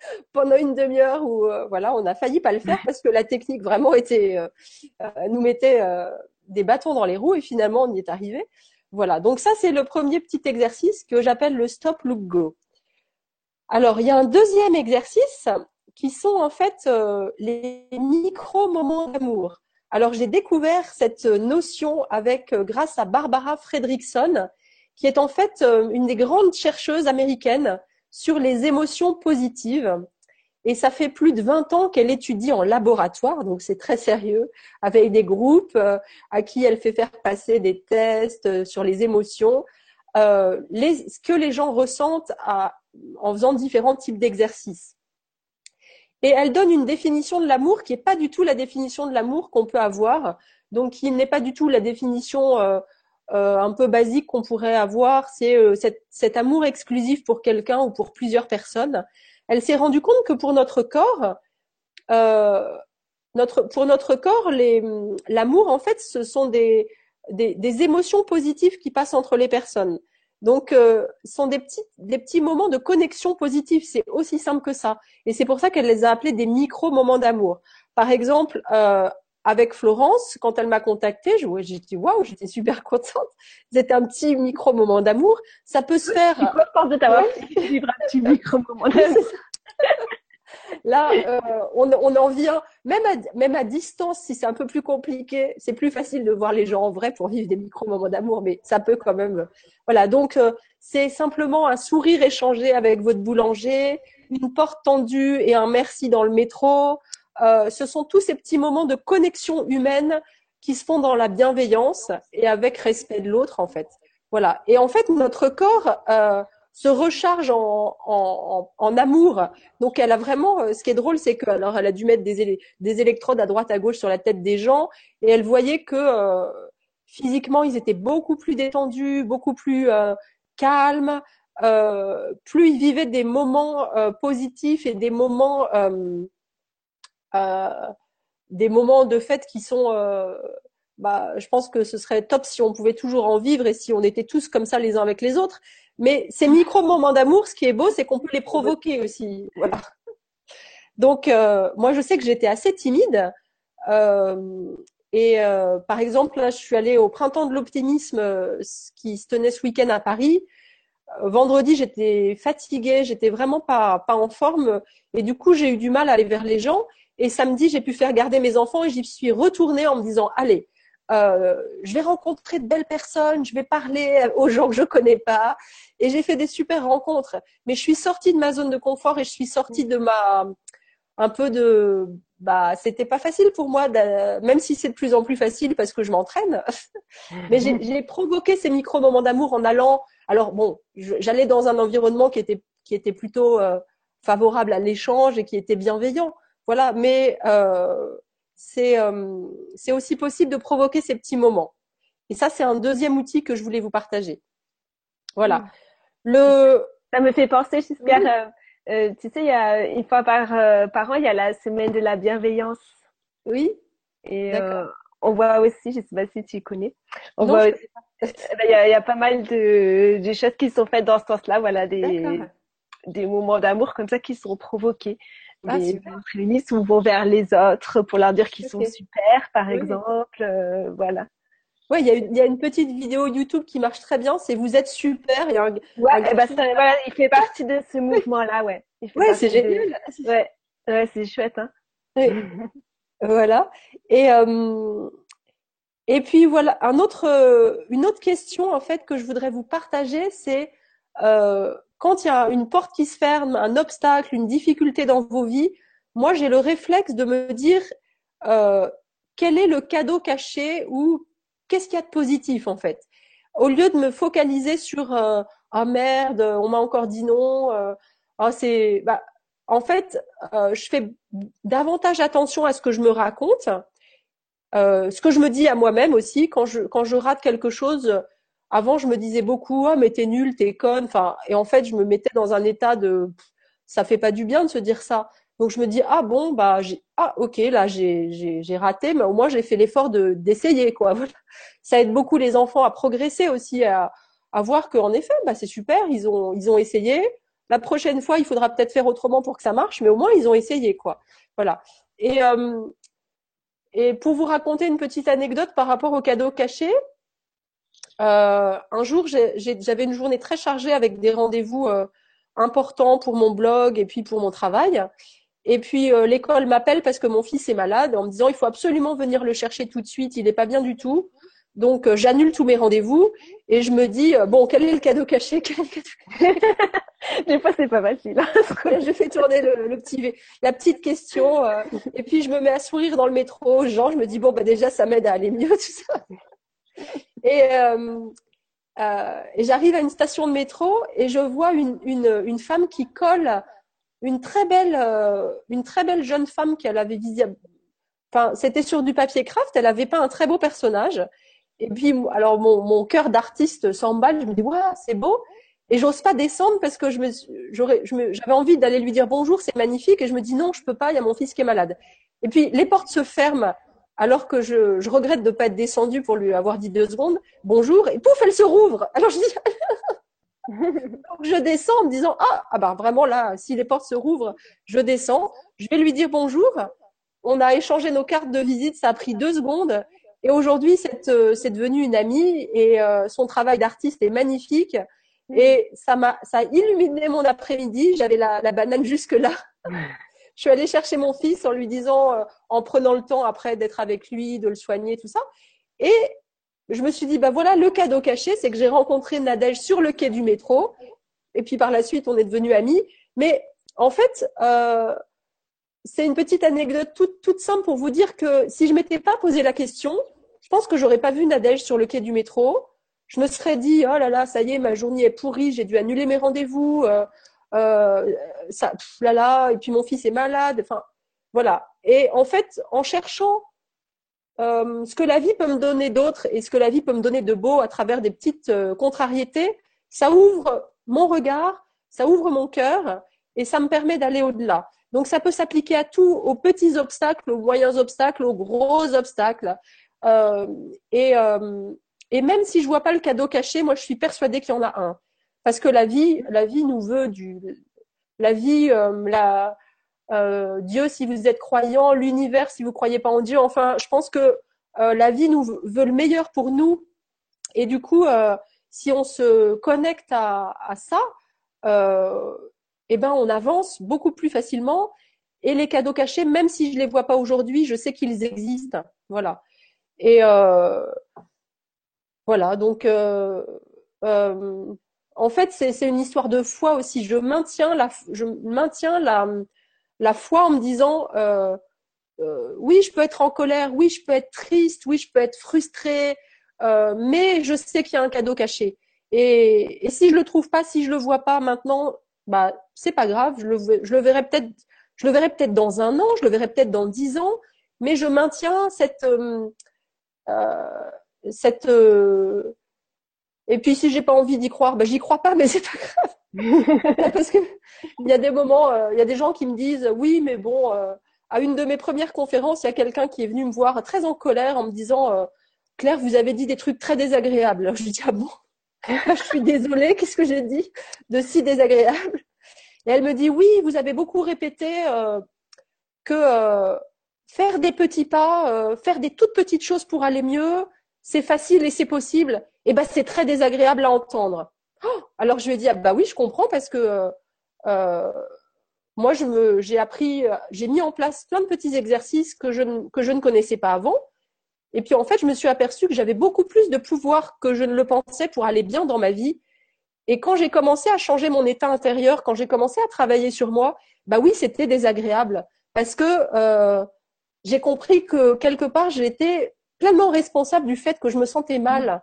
pendant une demi-heure où euh, voilà on a failli pas le faire parce que la technique vraiment était euh, nous mettait des bâtons dans les roues et finalement on y est arrivé. Voilà donc ça c'est le premier petit exercice que j'appelle le stop look go. Alors, il y a un deuxième exercice qui sont en fait euh, les micro-moments d'amour. Alors, j'ai découvert cette notion avec euh, grâce à Barbara Fredrickson, qui est en fait euh, une des grandes chercheuses américaines sur les émotions positives. Et ça fait plus de 20 ans qu'elle étudie en laboratoire, donc c'est très sérieux, avec des groupes à qui elle fait faire passer des tests sur les émotions, les, ce que les gens ressentent en faisant différents types d'exercices. Et elle donne une définition de l'amour qui n'est pas du tout la définition de l'amour qu'on peut avoir, donc qui n'est pas du tout la définition euh, euh, un peu basique qu'on pourrait avoir, c'est euh, cet, amour exclusif pour quelqu'un ou pour plusieurs personnes. Elle s'est rendue compte que pour notre corps, notre, pour notre corps, l'amour en fait, ce sont des, des émotions positives qui passent entre les personnes. Donc, euh, ce sont des petits, des petits moments de connexion positive. C'est aussi simple que ça. Et c'est pour ça qu'elle les a appelés des micro-moments d'amour. Par exemple, euh, avec Florence, quand elle m'a contactée, j'ai dit waouh, j'étais super contente. C'était un petit micro-moment d'amour. Ça peut se faire. Je suis contente de t'avoir fait un petit micro-moment d'amour. Là, euh, on, on, en vient, même à, même à distance, si c'est un peu plus compliqué, c'est plus facile de voir les gens en vrai pour vivre des micro-moments d'amour, mais ça peut quand même. Voilà, donc euh, c'est simplement un sourire échangé avec votre boulanger, une porte tendue et un merci dans le métro. Euh, ce sont tous ces petits moments de connexion humaine qui se font dans la bienveillance et avec respect de l'autre, en fait. Voilà. Et en fait, notre corps, euh, se recharge en, en, en, amour. Donc elle a vraiment, euh, ce qui est drôle, c'est que alors elle a dû mettre des, des électrodes à droite à gauche sur la tête des gens et elle voyait que euh, physiquement ils étaient beaucoup plus détendus, beaucoup plus euh, calmes, euh, plus ils vivaient des moments positifs et des moments des moments de fête qui sont bah, je pense que ce serait top si on pouvait toujours en vivre et si on était tous comme ça les uns avec les autres. Mais ces micro-moments d'amour, ce qui est beau, c'est qu'on peut les provoquer aussi. Voilà. Donc, euh, moi, je sais que j'étais assez timide. Euh, et euh, par exemple, là, je suis allée au printemps de l'optimisme euh, qui se tenait ce week-end à Paris. Euh, vendredi, j'étais fatiguée, j'étais vraiment pas pas en forme, et du coup, j'ai eu du mal à aller vers les gens. Et samedi, j'ai pu faire garder mes enfants et j'y suis retournée en me disant, allez, euh, je vais rencontrer de belles personnes, je vais parler aux gens que je connais pas, et j'ai fait des super rencontres. Mais je suis sortie de ma zone de confort et je suis sortie de ma un peu de bah c'était pas facile pour moi, même si c'est de plus en plus facile parce que je m'entraîne. Mais j'ai provoqué ces micro moments d'amour en allant. Alors bon, j'allais dans un environnement qui était qui était plutôt euh, favorable à l'échange et qui était bienveillant. Voilà, mais euh, euh, c'est aussi possible de provoquer ces petits moments. Et ça, c'est un deuxième outil que je voulais vous partager. Voilà. Hmm. Le... Ça me fait penser, j'espère, euh, euh, tu sais, il y a une fois par, par an, il y a la semaine de la bienveillance. Oui. Et on voit aussi, je sais pas si tu connais, on voit eh ben, il y, a, y, a, pas mal de, de, choses qui sont faites dans ce sens-là, voilà, des, des moments d'amour comme ça qui sont provoqués. Ah, les féministes vont vers les autres pour leur dire qu'ils sont super, par exemple. Euh, voilà. Oui, il y, a une, y a une petite vidéo YouTube qui marche très bien, c'est vous êtes super. Il, un, ouais, eh ben, voilà, il fait partie de ce mouvement-là, ouais. Ouais, c'est génial. Ouais, ouais c'est chouette. Hein. voilà. Et euh... et puis voilà, un autre, une autre question en fait que je voudrais vous partager, c'est euh, quand il y a une porte qui se ferme, un obstacle, une difficulté dans vos vies, moi j'ai le réflexe de me dire euh, quel est le cadeau caché ou qu'est-ce qu'il y a de positif en fait? Au lieu de me focaliser sur euh, ah merde, on m'a encore dit non, euh, ah c'est bah en fait euh, je fais davantage attention à ce que je me raconte, euh, ce que je me dis à moi-même aussi quand je quand je rate quelque chose avant, je me disais beaucoup, ah, mais t'es nul, t'es conne. Enfin, et en fait, je me mettais dans un état de, ça fait pas du bien de se dire ça. Donc je me dis ah bon bah j'ai ah ok là j'ai j'ai raté mais au moins j'ai fait l'effort de d'essayer quoi. Ça aide beaucoup les enfants à progresser aussi à à voir qu'en effet bah c'est super ils ont ils ont essayé. La prochaine fois il faudra peut-être faire autrement pour que ça marche mais au moins ils ont essayé quoi. Voilà. Et euh, et pour vous raconter une petite anecdote par rapport au cadeau caché, euh, un jour j'avais une journée très chargée avec des rendez-vous euh, importants pour mon blog et puis pour mon travail. Et puis euh, l'école m'appelle parce que mon fils est malade en me disant il faut absolument venir le chercher tout de suite, il n'est pas bien du tout. Donc euh, j'annule tous mes rendez-vous et je me dis euh, bon quel est le cadeau caché? Quel cadeau Des fois c'est pas facile. Hein, je fais tourner le, petit la petite question et puis je me mets à sourire dans le métro aux. Je me dis bon bah déjà ça m'aide à aller mieux tout ça. Et, et j'arrive à une station de métro et je vois une, une, femme qui colle une très belle, euh, une très belle jeune femme qu'elle avait visible. Enfin, c'était sur du papier craft. Elle avait pas un très beau personnage. Et puis, alors mon, cœur d'artiste s'emballe. Je me dis, ouais, c'est beau. Et j'ose pas descendre parce que je me, j'aurais, j'avais envie d'aller lui dire bonjour, c'est magnifique. Et je me dis non, je peux pas. Il y a mon fils qui est malade. Et puis les portes se ferment alors que je, je regrette de pas être descendue pour lui avoir dit deux secondes bonjour. Et pouf, elle se rouvre. Alors je dis je descends en me disant ah, ah bah vraiment là, si les portes se rouvrent, je descends. Je vais lui dire bonjour. On a échangé nos cartes de visite, ça a pris deux secondes. Et aujourd'hui, c'est euh, devenu une amie et euh, son travail d'artiste est magnifique. Et ça m'a, ça a illuminé mon après-midi. J'avais la, la, banane jusque là. je suis allée chercher mon fils en lui disant, euh, en prenant le temps après d'être avec lui, de le soigner, tout ça. Et je me suis dit, bah voilà, le cadeau caché, c'est que j'ai rencontré Nadège sur le quai du métro. Et puis par la suite, on est devenus amis. Mais en fait, euh, c'est une petite anecdote toute, toute simple pour vous dire que si je m'étais pas posé la question, je pense que j'aurais pas vu Nadège sur le quai du métro. Je me serais dit, oh là là, ça y est, ma journée est pourrie, j'ai dû annuler mes rendez-vous. Euh, euh, ça, là là, et puis mon fils est malade. Enfin, voilà. Et en fait, en cherchant euh, ce que la vie peut me donner d'autre et ce que la vie peut me donner de beau à travers des petites euh, contrariétés, ça ouvre mon regard, ça ouvre mon cœur et ça me permet d'aller au-delà. Donc ça peut s'appliquer à tout, aux petits obstacles, aux moyens obstacles, aux gros obstacles. Et, et même si je vois pas le cadeau caché, moi je suis persuadée qu'il y en a un, parce que la vie, la vie nous veut du, la vie, la, euh, Dieu si vous êtes croyant, l'univers si vous croyez pas en Dieu. Enfin, je pense que euh, la vie nous veut le meilleur pour nous. Et du coup, euh, si on se connecte à, à ça, eh ben on avance beaucoup plus facilement. Et les cadeaux cachés, même si je les vois pas aujourd'hui, je sais qu'ils existent. Voilà. Et voilà. Donc, en fait, c'est une histoire de foi aussi. Je maintiens la, je maintiens la la foi en me disant euh, euh, oui, je peux être en colère, oui, je peux être triste, oui, je peux être frustrée, euh, mais je sais qu'il y a un cadeau caché. Et, et, si je le trouve pas, si je le vois pas maintenant, bah c'est pas grave, je le, je le verrai peut-être, je le verrai peut-être dans un an, je le verrai peut-être dans dix ans, mais je maintiens cette euh, euh cette euh, et puis si j'ai pas envie d'y croire, bah j'y crois pas, mais c'est pas grave. Parce que il y a des moments, euh, il y a des gens qui me disent oui, mais bon, euh, à une de mes premières conférences, il y a quelqu'un qui est venu me voir très en colère en me disant euh, Claire, vous avez dit des trucs très désagréables. Alors, je lui dis ah bon, je suis désolée, qu'est-ce que j'ai dit de si désagréable? Et elle me dit oui, vous avez beaucoup répété que faire des petits pas, faire des toutes petites choses pour aller mieux, c'est facile et c'est possible. Eh ben c'est très désagréable à entendre. Oh alors je lui ai dit ah bah oui je comprends parce que euh, moi je me j'ai appris j'ai mis en place plein de petits exercices que je ne, que je ne connaissais pas avant. Et puis en fait je me suis aperçue que j'avais beaucoup plus de pouvoir que je ne le pensais pour aller bien dans ma vie. Et quand j'ai commencé à changer mon état intérieur quand j'ai commencé à travailler sur moi bah oui c'était désagréable. Parce que euh, j'ai compris que quelque part j'étais pleinement responsable du fait que je me sentais mal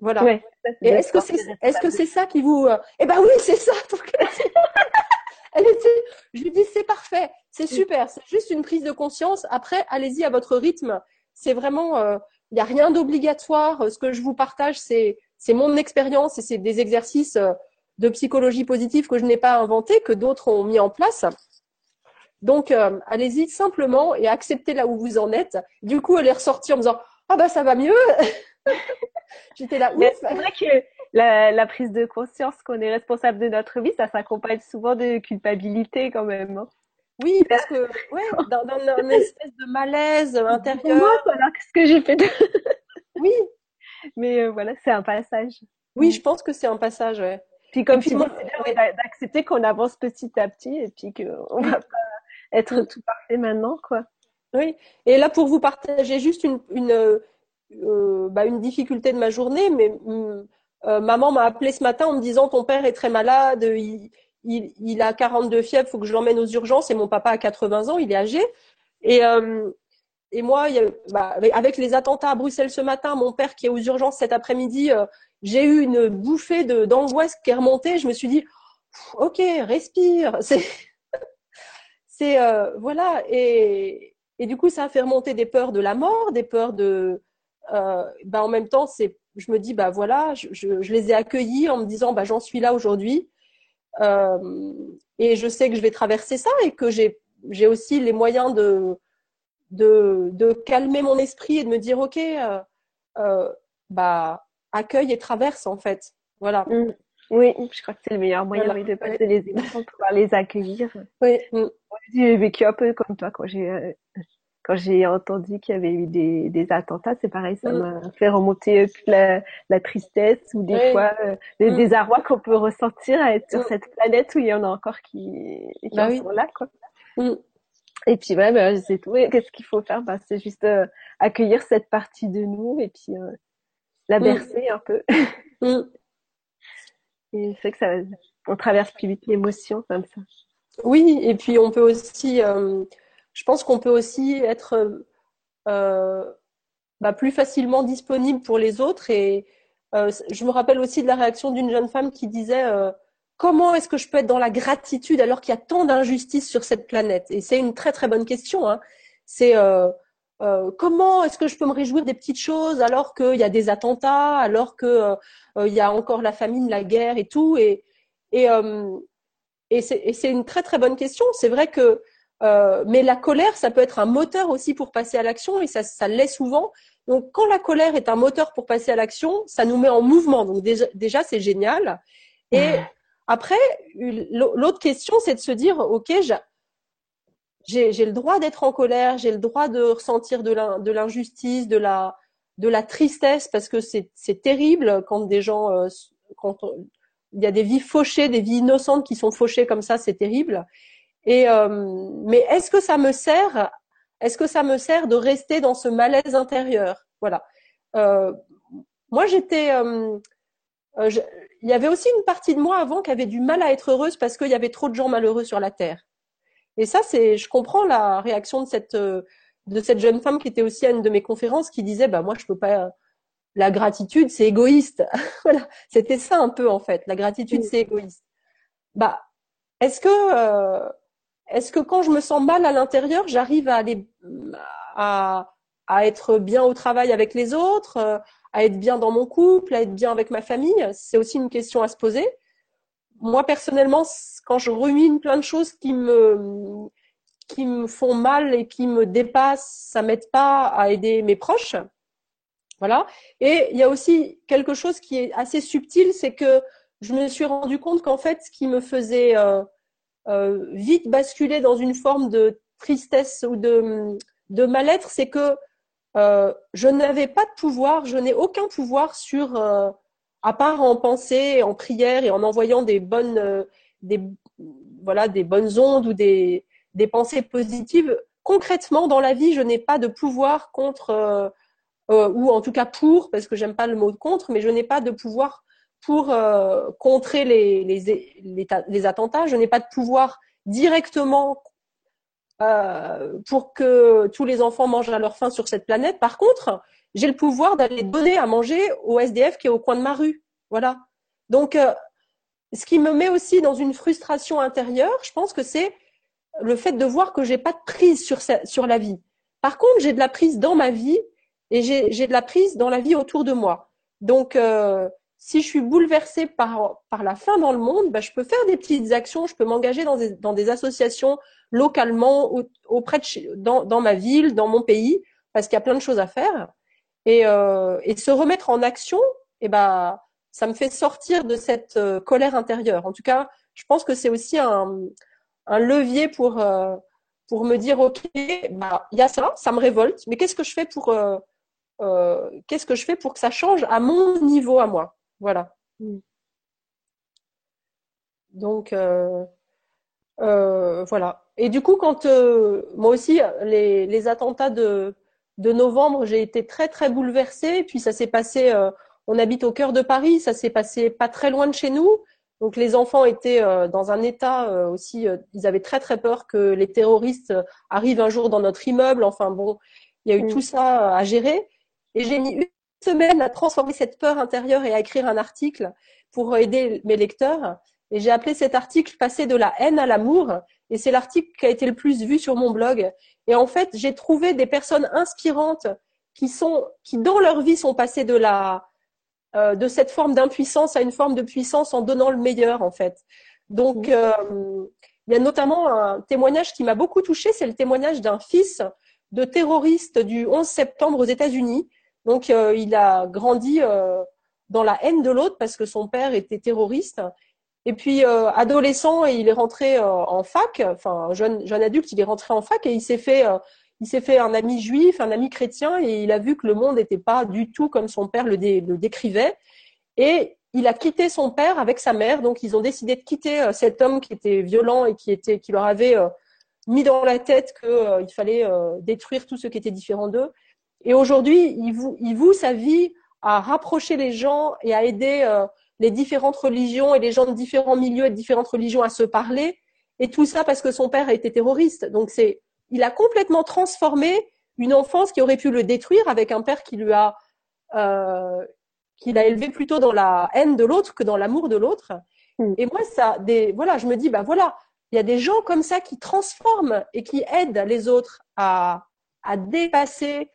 voilà. est-ce que c'est est-ce que c'est ça qui vous euh, Eh ben oui, c'est ça. Elle était... Je lui dis c'est parfait, c'est super, c'est juste une prise de conscience. Après, allez-y à votre rythme. C'est vraiment, il euh, n'y a rien d'obligatoire. Ce que je vous partage, c'est c'est mon expérience et c'est des exercices. Euh, de psychologie positive que je n'ai pas inventé, que d'autres ont mis en place. Donc, euh, allez-y simplement et acceptez là où vous en êtes. Du coup, elle est ressortie en me disant Ah bah ça va mieux. J'étais là. C'est vrai que la, prise de conscience qu'on est responsable de notre vie, ça s'accompagne souvent de culpabilité quand même. Hein. Oui, parce que ouais, dans, dans une espèce de malaise intérieur. Moi, voilà, qu'est-ce que j'ai fait de... Oui. Mais euh, voilà, c'est un passage. Oui, je pense que c'est un passage, ouais. Puis comme tu dis, c'est d'accepter qu'on avance petit à petit et puis qu'on va pas être tout parfait maintenant, quoi. Oui. Et là, pour vous partager juste une, une, euh, bah, une difficulté de ma journée, mais mm, euh, maman m'a appelé ce matin en me disant ton père est très malade, il, il, a 42 fièvres, faut que je l'emmène aux urgences et mon papa a 80 ans, il est âgé. Et, euh, et moi, bah, avec les attentats à Bruxelles ce matin, mon père qui est aux urgences cet après-midi, j'ai eu une bouffée d'angoisse qui est remontée. Je me suis dit, ok, respire. C'est, voilà. Et, et du coup, ça a fait remonter des peurs de la mort, des peurs de. Euh, bah, en même temps, c'est, je me dis, bah voilà, je, je, je les ai accueillis en me disant, bah j'en suis là aujourd'hui. Euh, et je sais que je vais traverser ça et que j'ai j'ai aussi les moyens de, de, de calmer mon esprit et de me dire ok euh, euh, bah accueille et traverse en fait voilà mm. oui je crois que c'est le meilleur moyen de passer les émotions pouvoir les accueillir oui mm. j'ai vécu un peu comme toi quand j'ai quand j'ai entendu qu'il y avait eu des, des attentats, c'est pareil, ça mm. m'a fait remonter la, la, tristesse ou des fois euh, le mm. désarroi qu'on peut ressentir à être sur mm. cette planète où il y en a encore qui, qui bah sont là, quoi. Et puis ouais, bah, c'est tout. Qu'est-ce qu'il faut faire? Bah, C'est juste euh, accueillir cette partie de nous et puis euh, la bercer un peu. et c'est que ça, on traverse plus vite l'émotion comme ça. Oui, et puis on peut aussi je pense qu'on peut aussi être euh, bah, plus facilement disponible pour les autres. Et euh, je me rappelle aussi de la réaction d'une jeune femme qui disait euh, comment est-ce que je peux être dans la gratitude alors qu'il y a tant d'injustices sur cette planète? Et c'est une très très bonne question. Hein. C'est comment est-ce que je peux me réjouir des petites choses alors qu'il y a des attentats, alors qu'il il y a encore la famine, la guerre et tout? Et, et, et c'est une très très bonne question. C'est vrai que euh, mais la colère, ça peut être un moteur aussi pour passer à l'action et ça, ça l'est souvent. Donc, quand la colère est un moteur pour passer à l'action, ça nous met en mouvement. Donc, déjà, déjà c'est génial. Et après, l'autre question, c'est de se dire, OK, j'ai le droit d'être en colère, j'ai le droit de ressentir de l'injustice, de la, de la tristesse, parce que c'est terrible quand des gens, euh, quand il y a des vies fauchées, des vies innocentes qui sont fauchées comme ça, c'est terrible. Et euh, mais est-ce que ça me sert Est-ce que ça me sert de rester dans ce malaise intérieur? Voilà. Euh, moi, j'étais. Euh, il y avait aussi une partie de moi avant qui avait du mal à être heureuse parce qu'il y avait trop de gens malheureux sur la terre. Et ça, c'est. Je comprends la réaction de cette de cette jeune femme qui était aussi à une de mes conférences qui disait bah moi je peux pas la gratitude c'est égoïste voilà c'était ça un peu en fait la gratitude c'est égoïste bah est-ce que euh, est-ce que quand je me sens mal à l'intérieur, j'arrive à aller à, être bien au travail avec les autres, euh, à être bien dans mon couple, à être bien avec ma famille? C'est aussi une question à se poser. Moi personnellement, quand je rumine plein de choses qui me qui me font mal et qui me dépassent, ça m'aide pas à aider mes proches. Voilà. Et il y a aussi quelque chose qui est assez subtil, c'est que je me suis rendu compte qu'en fait, ce qui me faisait euh, euh, vite basculer dans une forme de tristesse ou de, de mal-être, c'est que euh, je n'avais pas de pouvoir, je n'ai aucun pouvoir sur, euh, à part en pensée, en prière et en envoyant des bonnes, des, voilà, des bonnes ondes ou des, des pensées positives. Concrètement, dans la vie, je n'ai pas de pouvoir contre, ou en tout cas pour, parce que j'aime pas le mot contre, mais je n'ai pas de pouvoir pour euh, contrer les, les, les, attentats. Je n'ai pas de pouvoir directement euh, pour que tous les enfants mangent à leur faim sur cette planète. Par contre, j'ai le pouvoir d'aller donner à manger au SDF qui est au coin de ma rue. Voilà. Donc, euh, ce qui me met aussi dans une frustration intérieure, je pense que c'est le fait de voir que j'ai pas de prise sur, sur la vie. Par contre, j'ai de la prise dans ma vie et j'ai de la prise dans la vie autour de moi. Donc, euh, si je suis bouleversée par, par la faim dans le monde, bah, je peux faire des petites actions, je peux m'engager dans des, dans des associations localement, auprès de dans, dans ma ville, dans mon pays, parce qu'il y a plein de choses à faire. Et, euh, et se remettre en action, et eh bah, ça me fait sortir de cette euh, colère intérieure. En tout cas, je pense que c'est aussi un, un levier pour, euh, pour me dire, OK, bah, il y a ça, ça me révolte, mais qu'est-ce que je fais pour, euh, euh, qu'est-ce que je fais pour que ça change à mon niveau à moi? Voilà. Mm. Donc, euh, euh, voilà. Et du coup, quand moi aussi, les, les attentats de, de novembre, j'ai été très, très bouleversée. Puis ça s'est passé, on habite au cœur de Paris, ça s'est passé pas très loin de chez nous. Donc les enfants étaient dans un état aussi, ils avaient très très peur que les terroristes arrivent un jour dans notre immeuble. Enfin bon, il y a eu mm. tout ça à gérer. Et j'ai mis semaine à transformer cette peur intérieure et à écrire un article pour aider mes lecteurs. Et j'ai appelé cet article Passer de la haine à l'amour. Et c'est l'article qui a été le plus vu sur mon blog. Et en fait, j'ai trouvé des personnes inspirantes qui sont, qui dans leur vie sont passées de la, euh, de cette forme d'impuissance à une forme de puissance en donnant le meilleur, en fait. Donc, euh, il y a notamment un témoignage qui m'a beaucoup touché, c'est le témoignage d'un fils de terroriste du 11 septembre aux États-Unis donc, euh, il a grandi euh, dans la haine de l'autre parce que son père était terroriste. Et puis, euh, adolescent, il est rentré en fac, enfin, jeune, adulte, il est rentré en fac et il s'est fait, un ami juif, un ami chrétien et il a vu que le monde n'était pas du tout comme son père le, décrivait. Et il a quitté son père avec sa mère. Donc, ils ont décidé de quitter cet homme qui était violent et qui leur avait mis dans la tête qu'il fallait détruire tout ce qui était différent d'eux. Et aujourd'hui, il voue, il voue sa vie à rapprocher les gens et à aider euh, les différentes religions et les gens de différents milieux et de différentes religions à se parler. Et tout ça parce que son père a été terroriste. Donc c'est, il a complètement transformé une enfance qui aurait pu le détruire avec un père qui lui a, euh, qui l'a élevé plutôt dans la haine de l'autre que dans l'amour de l'autre. Hmm. Et moi, ça, des, voilà, je me dis, bah voilà, il y a des gens comme ça qui transforment et qui aident les autres à, à dépasser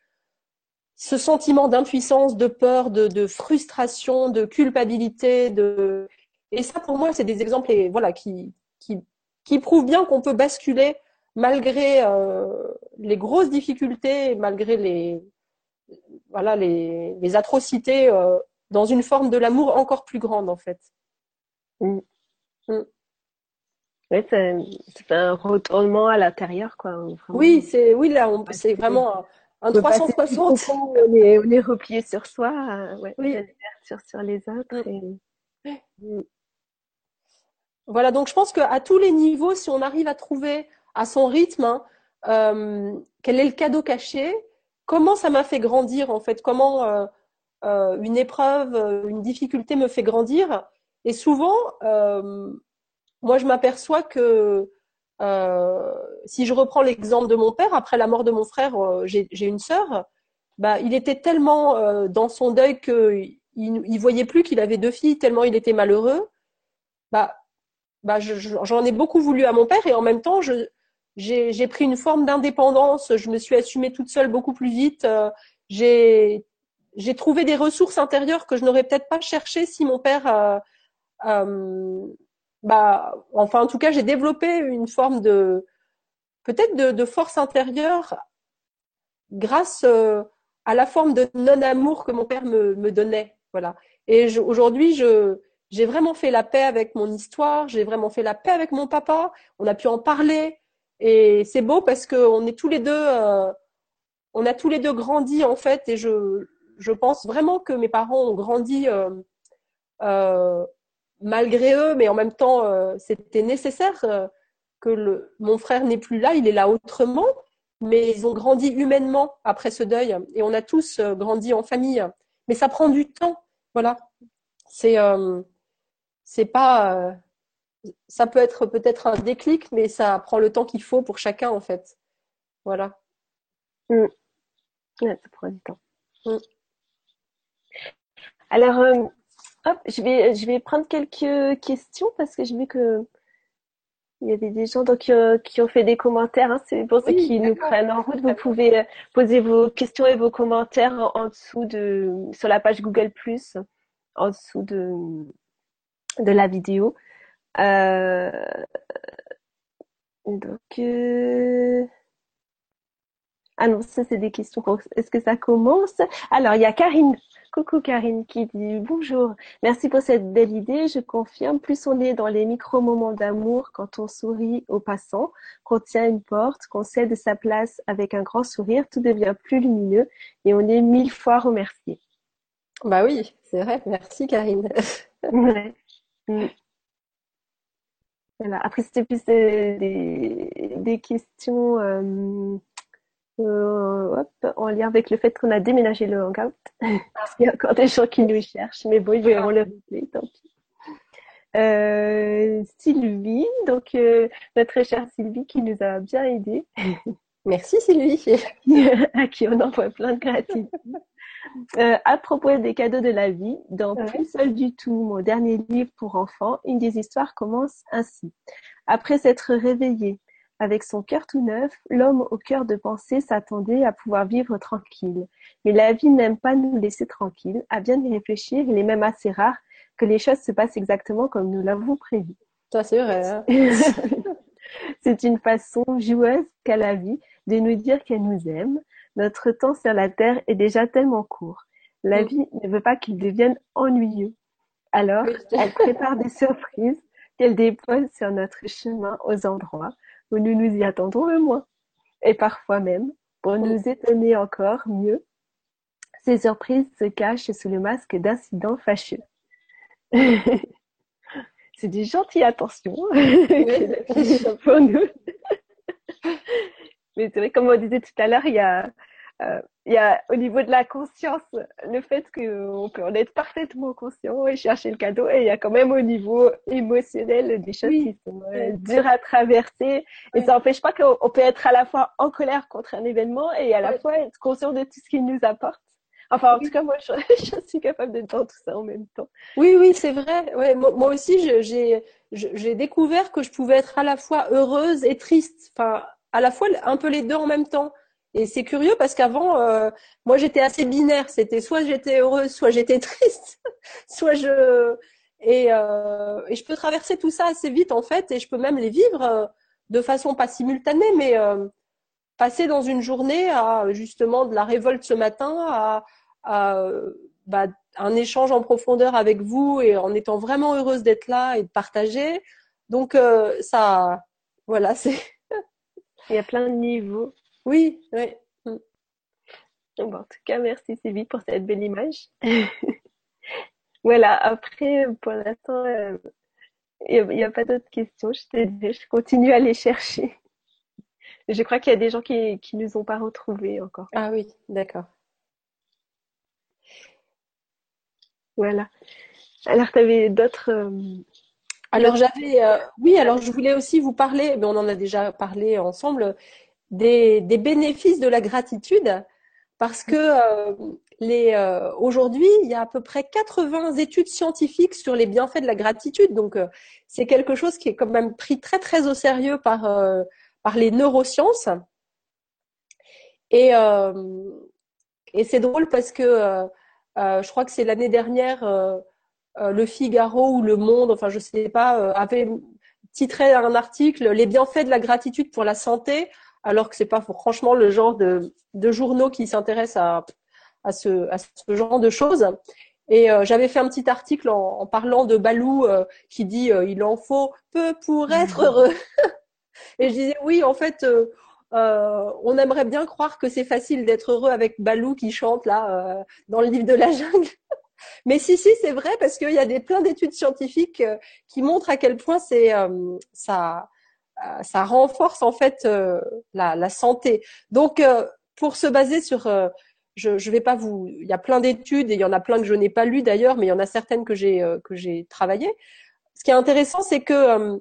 ce sentiment d'impuissance, de peur, de, de, frustration, de culpabilité, de et ça pour moi c'est des exemples et, voilà qui, qui qui prouvent bien qu'on peut basculer malgré euh, les grosses difficultés, malgré les voilà les, les atrocités euh, dans une forme de l'amour encore plus grande en fait. Mm. Mm. Oui, c'est un retournement à l'intérieur quoi. Oui, c'est oui là c'est vraiment un 360. On est, on est replié sur soi, euh, ouais, oui. sur, sur les autres. Voilà, donc je pense qu'à tous les niveaux, si on arrive à trouver à son rythme hein, euh, quel est le cadeau caché, comment ça m'a fait grandir en fait, comment euh, euh, une épreuve, une difficulté me fait grandir. Et souvent, moi je m'aperçois que si je reprends l'exemple de mon père, après la mort de mon frère, euh, j'ai une sœur. Bah, il était tellement euh, dans son deuil qu'il il voyait plus qu'il avait deux filles, tellement il était malheureux. Bah, bah j'en ai beaucoup voulu à mon père et en même temps, j'ai pris une forme d'indépendance. Je me suis assumée toute seule beaucoup plus vite. j'ai trouvé des ressources intérieures que je n'aurais peut-être pas cherchées si mon père euh, bah, enfin, en tout cas, j'ai développé une forme de, peut-être de, force intérieure grâce euh, à la forme de non-amour que mon père me, me donnait. Voilà. Et aujourd'hui, je, j'ai vraiment fait la paix avec mon histoire, j'ai vraiment fait la paix avec mon papa, on a pu en parler. Et c'est beau parce qu'on est tous les deux, euh, on a tous les deux grandi en fait. Et je, je pense vraiment que mes parents ont grandi euh, euh malgré eux, mais en même temps, euh, c'était nécessaire euh, que le, mon frère n'est plus là, il est là autrement, mais ils ont grandi humainement après ce deuil, et on a tous euh, grandi en famille. Mais ça prend du temps, voilà. C'est, c'est pas, ça peut être peut-être un déclic, mais ça prend le temps qu'il faut pour chacun en fait. Voilà. Mm. ça prend du temps. Mm. Alors, Hop, je vais, je vais prendre quelques questions parce que j'ai vu que il y avait des gens donc, euh, qui ont fait des commentaires. Hein. C'est pour ceux qui nous prennent en route. Vous pouvez euh, poser vos questions et vos commentaires en, dessous de sur la page Google en dessous de, de la vidéo. Euh, donc, euh, ah non, ça c'est des questions. Est-ce que ça commence? Alors, il y a Karine. Coucou Karine qui dit bonjour. Merci pour cette belle idée. Je confirme, plus on est dans les micro-moments d'amour quand on sourit aux passants, qu'on tient une porte, qu'on cède sa place avec un grand sourire, tout devient plus lumineux et on est mille fois remercié. Bah oui, c'est vrai. Merci Karine. Mm. Voilà. Après, c'était plus des, des, questions euh, euh, en lien avec le fait qu'on a déménagé le hangout. Parce qu'il y a encore des gens qui nous cherchent, mais bon, ils verront le replay, tant pis. Euh, Sylvie, donc euh, notre chère Sylvie qui nous a bien aidés. Merci Sylvie. à qui on envoie plein de gratitude. Euh, à propos des cadeaux de la vie, dans Plus seul du tout, mon dernier livre pour enfants, une des histoires commence ainsi. Après s'être réveillé avec son cœur tout neuf, l'homme au cœur de pensée s'attendait à pouvoir vivre tranquille. Mais la vie n'aime pas nous laisser tranquilles. À bien y réfléchir, il est même assez rare que les choses se passent exactement comme nous l'avons prévu. Ça, c'est vrai. Hein. c'est une façon joueuse qu'a la vie de nous dire qu'elle nous aime, notre temps sur la Terre est déjà tellement court. La vie ne veut pas qu'il devienne ennuyeux. Alors, elle prépare des surprises qu'elle dépose sur notre chemin aux endroits où nous nous y attendons le moins. Et parfois même, pour nous étonner encore mieux, ces surprises se cachent sous le masque d'incidents fâcheux. C'est des gentilles attentions pour nous. Mais c'est vrai, comme on disait tout à l'heure, il y a, il y a au niveau de la conscience le fait qu'on peut en être parfaitement conscient et chercher le cadeau et il y a quand même au niveau émotionnel des choses qui sont euh, dures à traverser et ça n'empêche pas qu'on peut être à la fois en colère contre un événement et à la fois être conscient de tout ce qu'il nous apporte. Enfin, en tout cas, moi, je, je, suis capable de dans tout ça en même temps. Oui, oui, c'est vrai. Ouais, moi, moi aussi, j'ai j'ai découvert que je pouvais être à la fois heureuse et triste. Enfin, à la fois un peu les deux en même temps. Et c'est curieux parce qu'avant, euh, moi j'étais assez binaire. C'était soit j'étais heureuse, soit j'étais triste, soit je et, euh, et, je peux traverser tout ça assez vite en fait, et je peux même les vivre euh, de façon pas simultanée, mais passer dans une journée à justement de la révolte ce matin, à, à bah, un échange en profondeur avec vous et en étant vraiment heureuse d'être là et de partager. Donc ça, voilà, c'est il y a plein de niveaux. Oui, oui. Mm. en tout cas, merci Sylvie pour cette belle image. voilà, après, pour l'instant, euh, il n'y a, pas d'autres questions. Je, je continue à les chercher. Je crois qu'il y a des gens qui ne nous ont pas retrouvés encore. Ah oui, d'accord. Voilà. Alors, tu avais d'autres euh, alors j'avais, euh, oui, alors je voulais aussi vous parler, mais on en a déjà parlé ensemble, des, bénéfices de la gratitude, parce que euh, les euh, aujourd'hui il y a à peu près 80 études scientifiques sur les bienfaits de la gratitude, donc c'est quelque chose qui est quand même pris très très au sérieux par par les neurosciences. Et et c'est drôle parce que je crois que c'est l'année dernière euh, le Figaro ou Le Monde, enfin je sais pas, euh, avait titré un article Les bienfaits de la gratitude pour la santé, alors que c'est pas franchement le genre de, de journaux qui s'intéressent à, à, ce, à ce genre de choses. Et euh, j'avais fait un petit article en, en parlant de Balou qui dit il en faut peu pour être heureux. Et je disais oui, en fait, on aimerait bien croire que c'est facile d'être heureux avec Balou qui chante là dans le livre de la jungle. Mais si, si, c'est vrai parce qu'il y a des plein d'études scientifiques euh, qui montrent à quel point c'est euh, ça euh, ça renforce en fait la, la, santé. Donc pour se baser sur je je vais pas vous il y a plein d'études et il y en a plein que je n'ai pas lues d'ailleurs mais il y en a certaines que j'ai que j'ai travaillées. Ce qui est intéressant c'est que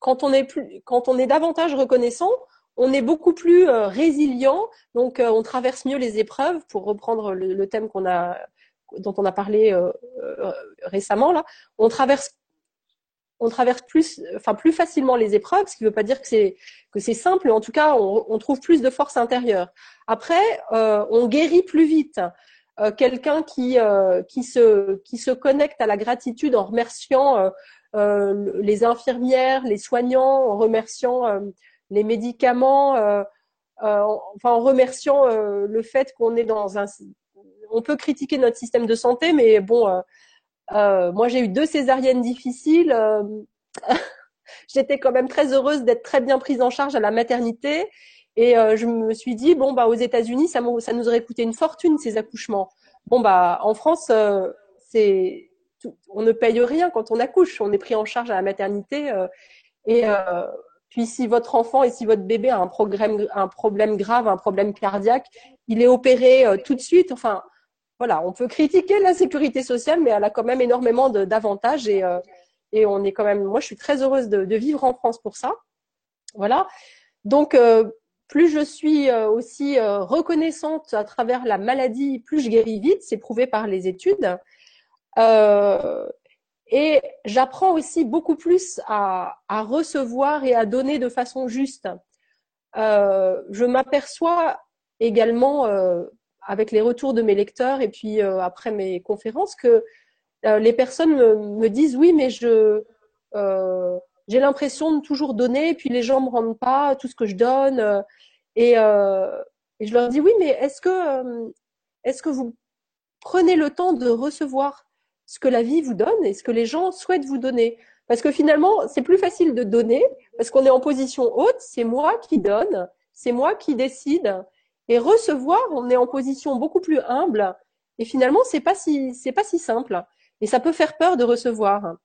quand on est plus quand on est davantage reconnaissant, on est beaucoup plus résilient, donc on traverse mieux les épreuves. Pour reprendre le thème qu'on a dont on a parlé euh, euh, récemment là, on traverse on traverse plus, enfin plus facilement les épreuves, ce qui ne veut pas dire que c'est que c'est simple, mais en tout cas, on, trouve plus de force intérieure. Après, euh, on guérit plus vite. euh, quelqu'un qui euh, qui se qui se connecte à la gratitude en remerciant les infirmières, les soignants, en remerciant les médicaments, enfin en remerciant le fait qu'on est dans un on peut critiquer notre système de santé, mais bon, moi j'ai eu deux césariennes difficiles. J'étais quand même très heureuse d'être très bien prise en charge à la maternité et euh, je me suis dit, bon, bah, aux États-Unis, ça, nous aurait coûté une fortune, ces accouchements. Bon, bah, en France, euh, c'est, on ne paye rien quand on accouche. On est pris en charge à la maternité. Euh, et puis, si votre enfant et si votre bébé a un, problème, un problème grave, un problème cardiaque, il est opéré tout de suite. Enfin, voilà, on peut critiquer la sécurité sociale, mais elle a quand même énormément d'avantages. Et, et on est quand même, moi, je suis très heureuse de, vivre en France pour ça. Voilà. Donc, plus je suis euh, aussi euh, reconnaissante à travers la maladie, plus je guéris vite, c'est prouvé par les études. Euh, et j'apprends aussi beaucoup plus à, recevoir et à donner de façon juste. je m'aperçois également avec les retours de mes lecteurs et puis après mes conférences que les personnes me, disent oui mais je j'ai l'impression de toujours donner, et puis les gens me rendent pas tout ce que je donne. Euh, et, euh, et je leur dis oui, mais est-ce que euh, est-ce que vous prenez le temps de recevoir ce que la vie vous donne et ce que les gens souhaitent vous donner? Parce que finalement, c'est plus facile de donner parce qu'on est en position haute. C'est moi qui donne, c'est moi qui décide. Et recevoir, on est en position beaucoup plus humble. Et finalement, c'est pas si c'est pas si simple. Et ça peut faire peur de recevoir.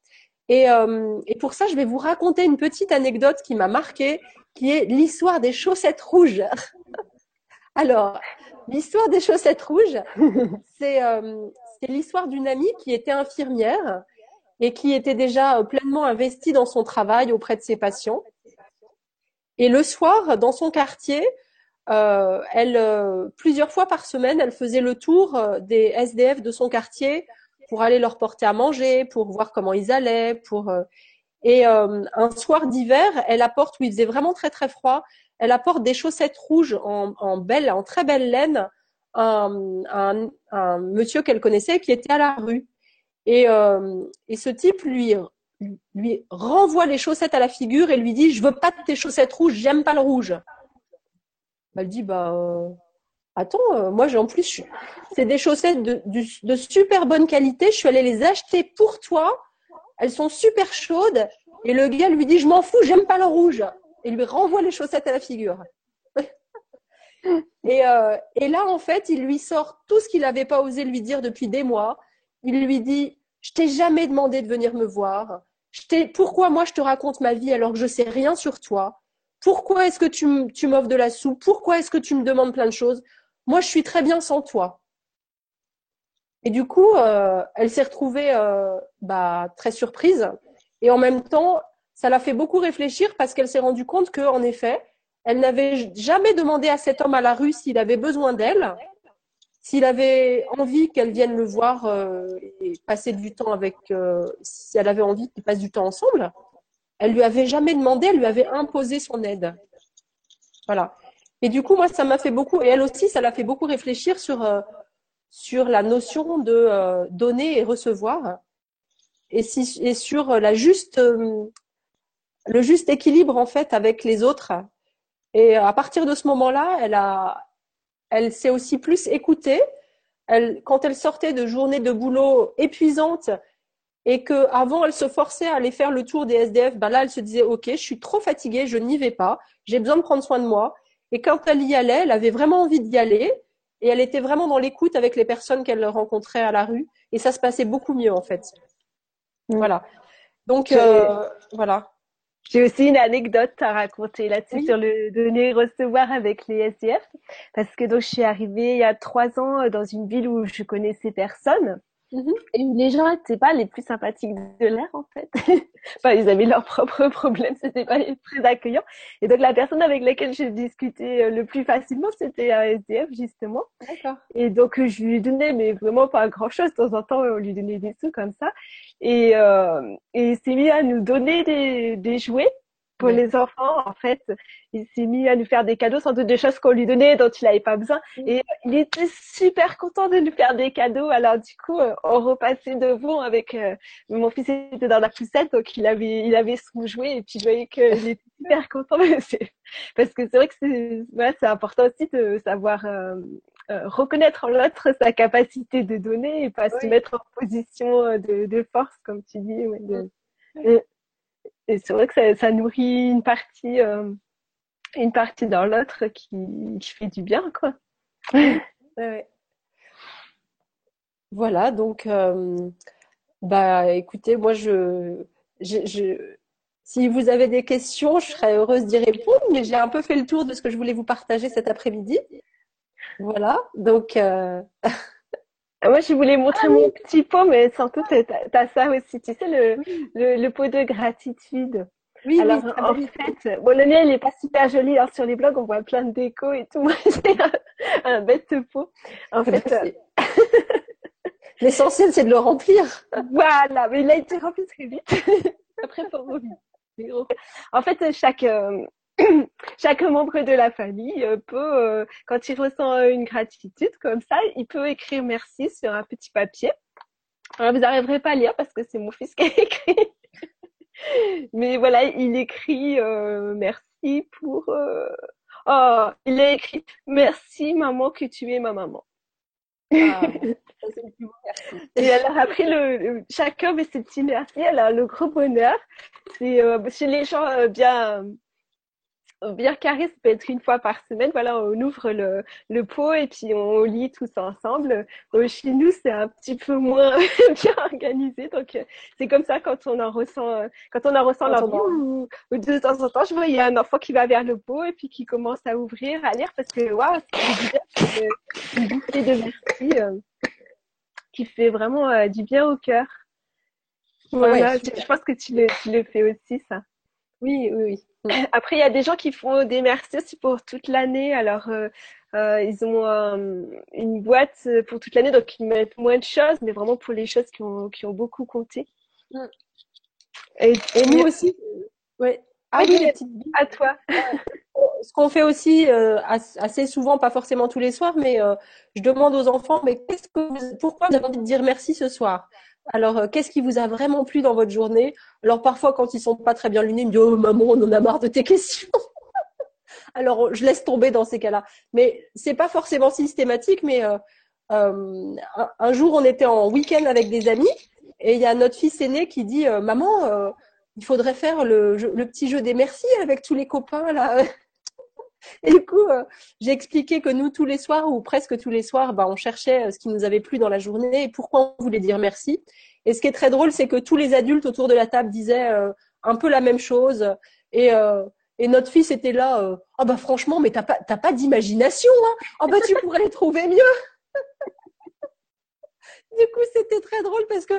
Et, euh, et, pour ça, je vais vous raconter une petite anecdote qui m'a marquée, qui est l'histoire des chaussettes rouges. Alors, l'histoire des chaussettes rouges, c'est euh, l'histoire d'une amie qui était infirmière et qui était déjà pleinement investie dans son travail auprès de ses patients. Et le soir, dans son quartier, euh, elle, euh, plusieurs fois par semaine, elle faisait le tour euh, des SDF de son quartier pour aller leur porter à manger, pour voir comment ils allaient, pour euh, et euh, un soir d'hiver, elle apporte où il faisait vraiment très très froid, elle apporte des chaussettes rouges en, en belle, en très belle laine, un, un, un monsieur qu'elle connaissait qui était à la rue. Et, euh, et ce type lui lui renvoie les chaussettes à la figure et lui dit je veux pas de tes chaussettes rouges, j'aime pas le rouge. Elle dit bah attends, euh, moi j'ai en plus, c'est des chaussettes de, super bonne qualité. Je suis allée les acheter pour toi. Elles sont super chaudes. Et le gars lui dit, je m'en fous, j'aime pas le rouge. Et lui renvoie les chaussettes à la figure. et, euh, et là, en fait, il lui sort tout ce qu'il n'avait pas osé lui dire depuis des mois. Il lui dit, je t'ai jamais demandé de venir me voir. Pourquoi moi je te raconte ma vie alors que je sais rien sur toi? Pourquoi est-ce que tu, m'offres de la soupe? Pourquoi est-ce que tu me demandes plein de choses? Moi, je suis très bien sans toi. Et du coup, euh, elle s'est retrouvée euh, bah, très surprise. Et en même temps, ça l'a fait beaucoup réfléchir parce qu'elle s'est rendue compte que, en effet, elle n'avait jamais demandé à cet homme à la rue s'il avait besoin d'elle, s'il avait envie qu'elle vienne le voir euh, et passer du temps avec, si elle avait envie qu'ils passent du temps ensemble. Elle lui avait jamais demandé, elle lui avait imposé son aide. Voilà. Et du coup, moi, ça m'a fait beaucoup, et elle aussi, ça l'a fait beaucoup réfléchir sur, euh, la notion de euh, donner et recevoir, et, sur la juste, euh, le juste équilibre, en fait, avec les autres. Et à partir de ce moment-là, elle elle s'est aussi plus écoutée. Quand elle sortait de journées de boulot épuisantes et que avant elle se forçait à aller faire le tour des SDF, ben là elle se disait ok, je suis trop fatiguée, je n'y vais pas, j'ai besoin de prendre soin de moi. Et quand elle y allait, elle avait vraiment envie d'y aller. Et elle était vraiment dans l'écoute avec les personnes qu'elle rencontrait à la rue. Et ça se passait beaucoup mieux, en fait. Mm. Voilà. Donc, euh, voilà. J'ai aussi une anecdote à raconter là-dessus sur le donner et recevoir avec les SDF. Parce que donc, je suis arrivée il y a trois ans dans une ville où je connaissais personne. Mhm. Et les gens n'étaient pas les plus sympathiques de l'air en fait. enfin, ils avaient leurs propres problèmes, c'était pas très accueillant. Et donc la personne avec laquelle j'ai discuté euh, le plus facilement, c'était un SDF justement. D'accord. Et donc je lui donnais mais vraiment pas grand chose. De temps en temps, on lui donnait des sous comme ça. Et euh, et il s'est mis à nous donner des, des jouets pour les enfants, en fait, il s'est mis à nous faire des cadeaux, sans doute des choses qu'on lui donnait dont il n'avait pas besoin. Et il était super content de nous faire des cadeaux. Alors du coup, euh, on repassait devant avec euh, mon fils était dans la poussette, donc il avait il avait son jouet et puis je voyais qu'il était super content. Parce que c'est vrai que c'est voilà, c'est important aussi de savoir euh, reconnaître en l'autre sa capacité de donner et pas se mettre en position de, de force, comme tu dis. Ouais, de, et c'est vrai que ça, ça, nourrit une partie, euh, une partie dans l'autre qui, qui, fait du bien, quoi. ouais. Voilà, donc, euh, bah, écoutez, moi, je, je, je, si vous avez des questions, je serais heureuse d'y répondre, mais j'ai un peu fait le tour de ce que je voulais vous partager cet après-midi. Voilà, donc. Euh... Moi, je voulais montrer ah mon petit pot, mais sans doute, tu as, ça aussi. Tu sais, le, le, le, pot de gratitude. Oui, Alors, en fait, bon, le mien, il est pas super joli. Alors, sur les blogs, on voit plein de déco et tout. Moi, c'est un, un, bête pot. En fait, euh, l'essentiel, c'est de le remplir. Voilà, mais il a été rempli très vite. Après, pour revenir. En fait, chaque, euh, chaque membre de la famille euh, peut, euh, quand il ressent une gratitude comme ça, il peut écrire merci sur un petit papier. Alors, vous n'arriverez pas à lire parce que c'est mon fils qui a écrit. Mais voilà, il écrit euh, merci pour. Euh... Oh, il a écrit merci maman que tu es ma maman. Ah, et alors après, le, chacun met ses petits merci. Alors le gros bonheur, c'est chez les gens bien bien carré, ça peut être une fois par semaine. Voilà, on ouvre le, le pot et puis on lit tous ensemble. Euh, chez nous, c'est un petit peu moins bien organisé, donc euh, c'est comme ça quand on en ressent, euh, quand on en ressent l'envie ou, ou, de temps en temps, je vois il y a un enfant qui va vers le pot et puis qui commence à ouvrir, à lire parce que waouh, c'est une bouffée de merci qui fait vraiment du bien au cœur. Voilà, je pense que tu le, tu le fais aussi ça. Oui, oui, oui. Après, il y a des gens qui font des merci aussi pour toute l'année. Alors, euh, euh, ils ont euh, une boîte pour toute l'année, donc ils mettent moins de choses, mais vraiment pour les choses qui ont, qui ont beaucoup compté. Mm. Et, et, nous aussi. Ouais. Ah oui, petites. À toi. Ce qu'on fait aussi assez souvent, pas forcément tous les soirs, mais je demande aux enfants, mais qu'est-ce que pourquoi vous avez envie de dire merci ce soir? Alors, euh, qu'est-ce qui vous a vraiment plu dans votre journée? Alors, parfois, quand ils sont pas très bien lunés, ils me disent Oh, maman, on en a marre de tes questions. Alors, je laisse tomber dans ces cas-là. Mais c'est pas forcément systématique. Mais euh, euh, un, jour, on était en week-end avec des amis et il y a notre fils aîné qui dit Maman, il faudrait faire le, le, petit jeu des merci avec tous les copains là. Et du coup, euh, j'ai expliqué que nous, tous les soirs, ou presque tous les soirs, bah, on cherchait euh, ce qui nous avait plu dans la journée et pourquoi on voulait dire merci. Et ce qui est très drôle, c'est que tous les adultes autour de la table disaient euh, un peu la même chose. Et, notre fils était là, ah bah franchement, mais t'as pas, pas d'imagination, hein Ah bah tu pourrais les trouver mieux. du coup, c'était très drôle parce que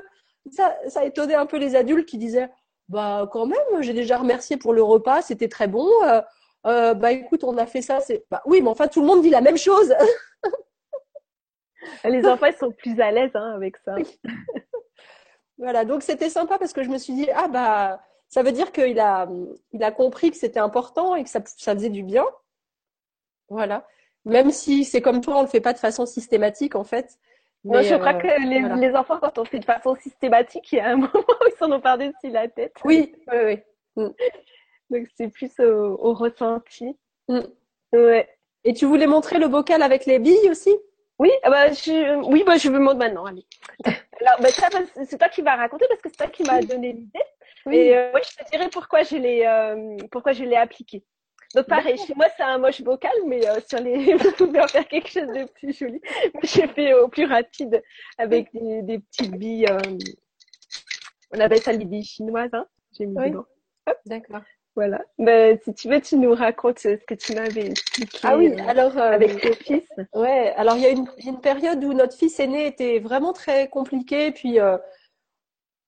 ça, ça étonnait un peu les adultes qui disaient, bah quand même, j'ai déjà remercié pour le repas, c'était très bon euh, bah écoute, on a fait ça, c'est bah oui, mais enfin tout le monde dit la même chose. Les enfants ils sont plus à l'aise hein, avec ça. voilà, donc c'était sympa parce que je me suis dit ah bah ça veut dire qu'il a il a compris que c'était important et que ça ça faisait du bien. Voilà. Même si c'est comme toi, on le fait pas de façon systématique en fait. Moi, je crois euh, que les, les, enfants, quand on fait de façon systématique, il y a un moment où ils s'en ont par-dessus la tête. Oui, oui, oui. Mm. Donc c'est plus au, au ressenti. Mm. Ouais. Et tu voulais montrer le bocal avec les billes aussi? Oui, ah bah, je, oui, bah, je maintenant. Allez. Alors, bah, c'est toi qui vas raconter parce que c'est toi qui m'as donné l'idée. Oui. Et euh, je te dirai pourquoi je l'ai, euh, pourquoi je l'ai appliqué. Donc pareil, chez moi c'est un moche bocal, mais euh, sur les, vous pouvez en faire quelque chose de plus joli. J'ai fait au plus rapide avec des, des petites billes. Euh, on appelle ça les billes chinoises. Hein. J'ai mis oui. D'accord. Voilà. Ben, si tu veux, tu nous racontes ce que tu m'avais expliqué. Ah oui, euh, alors euh, avec ton fils. Ouais. Alors il y a une, une, période où notre fils aîné était vraiment très compliqué, puis euh,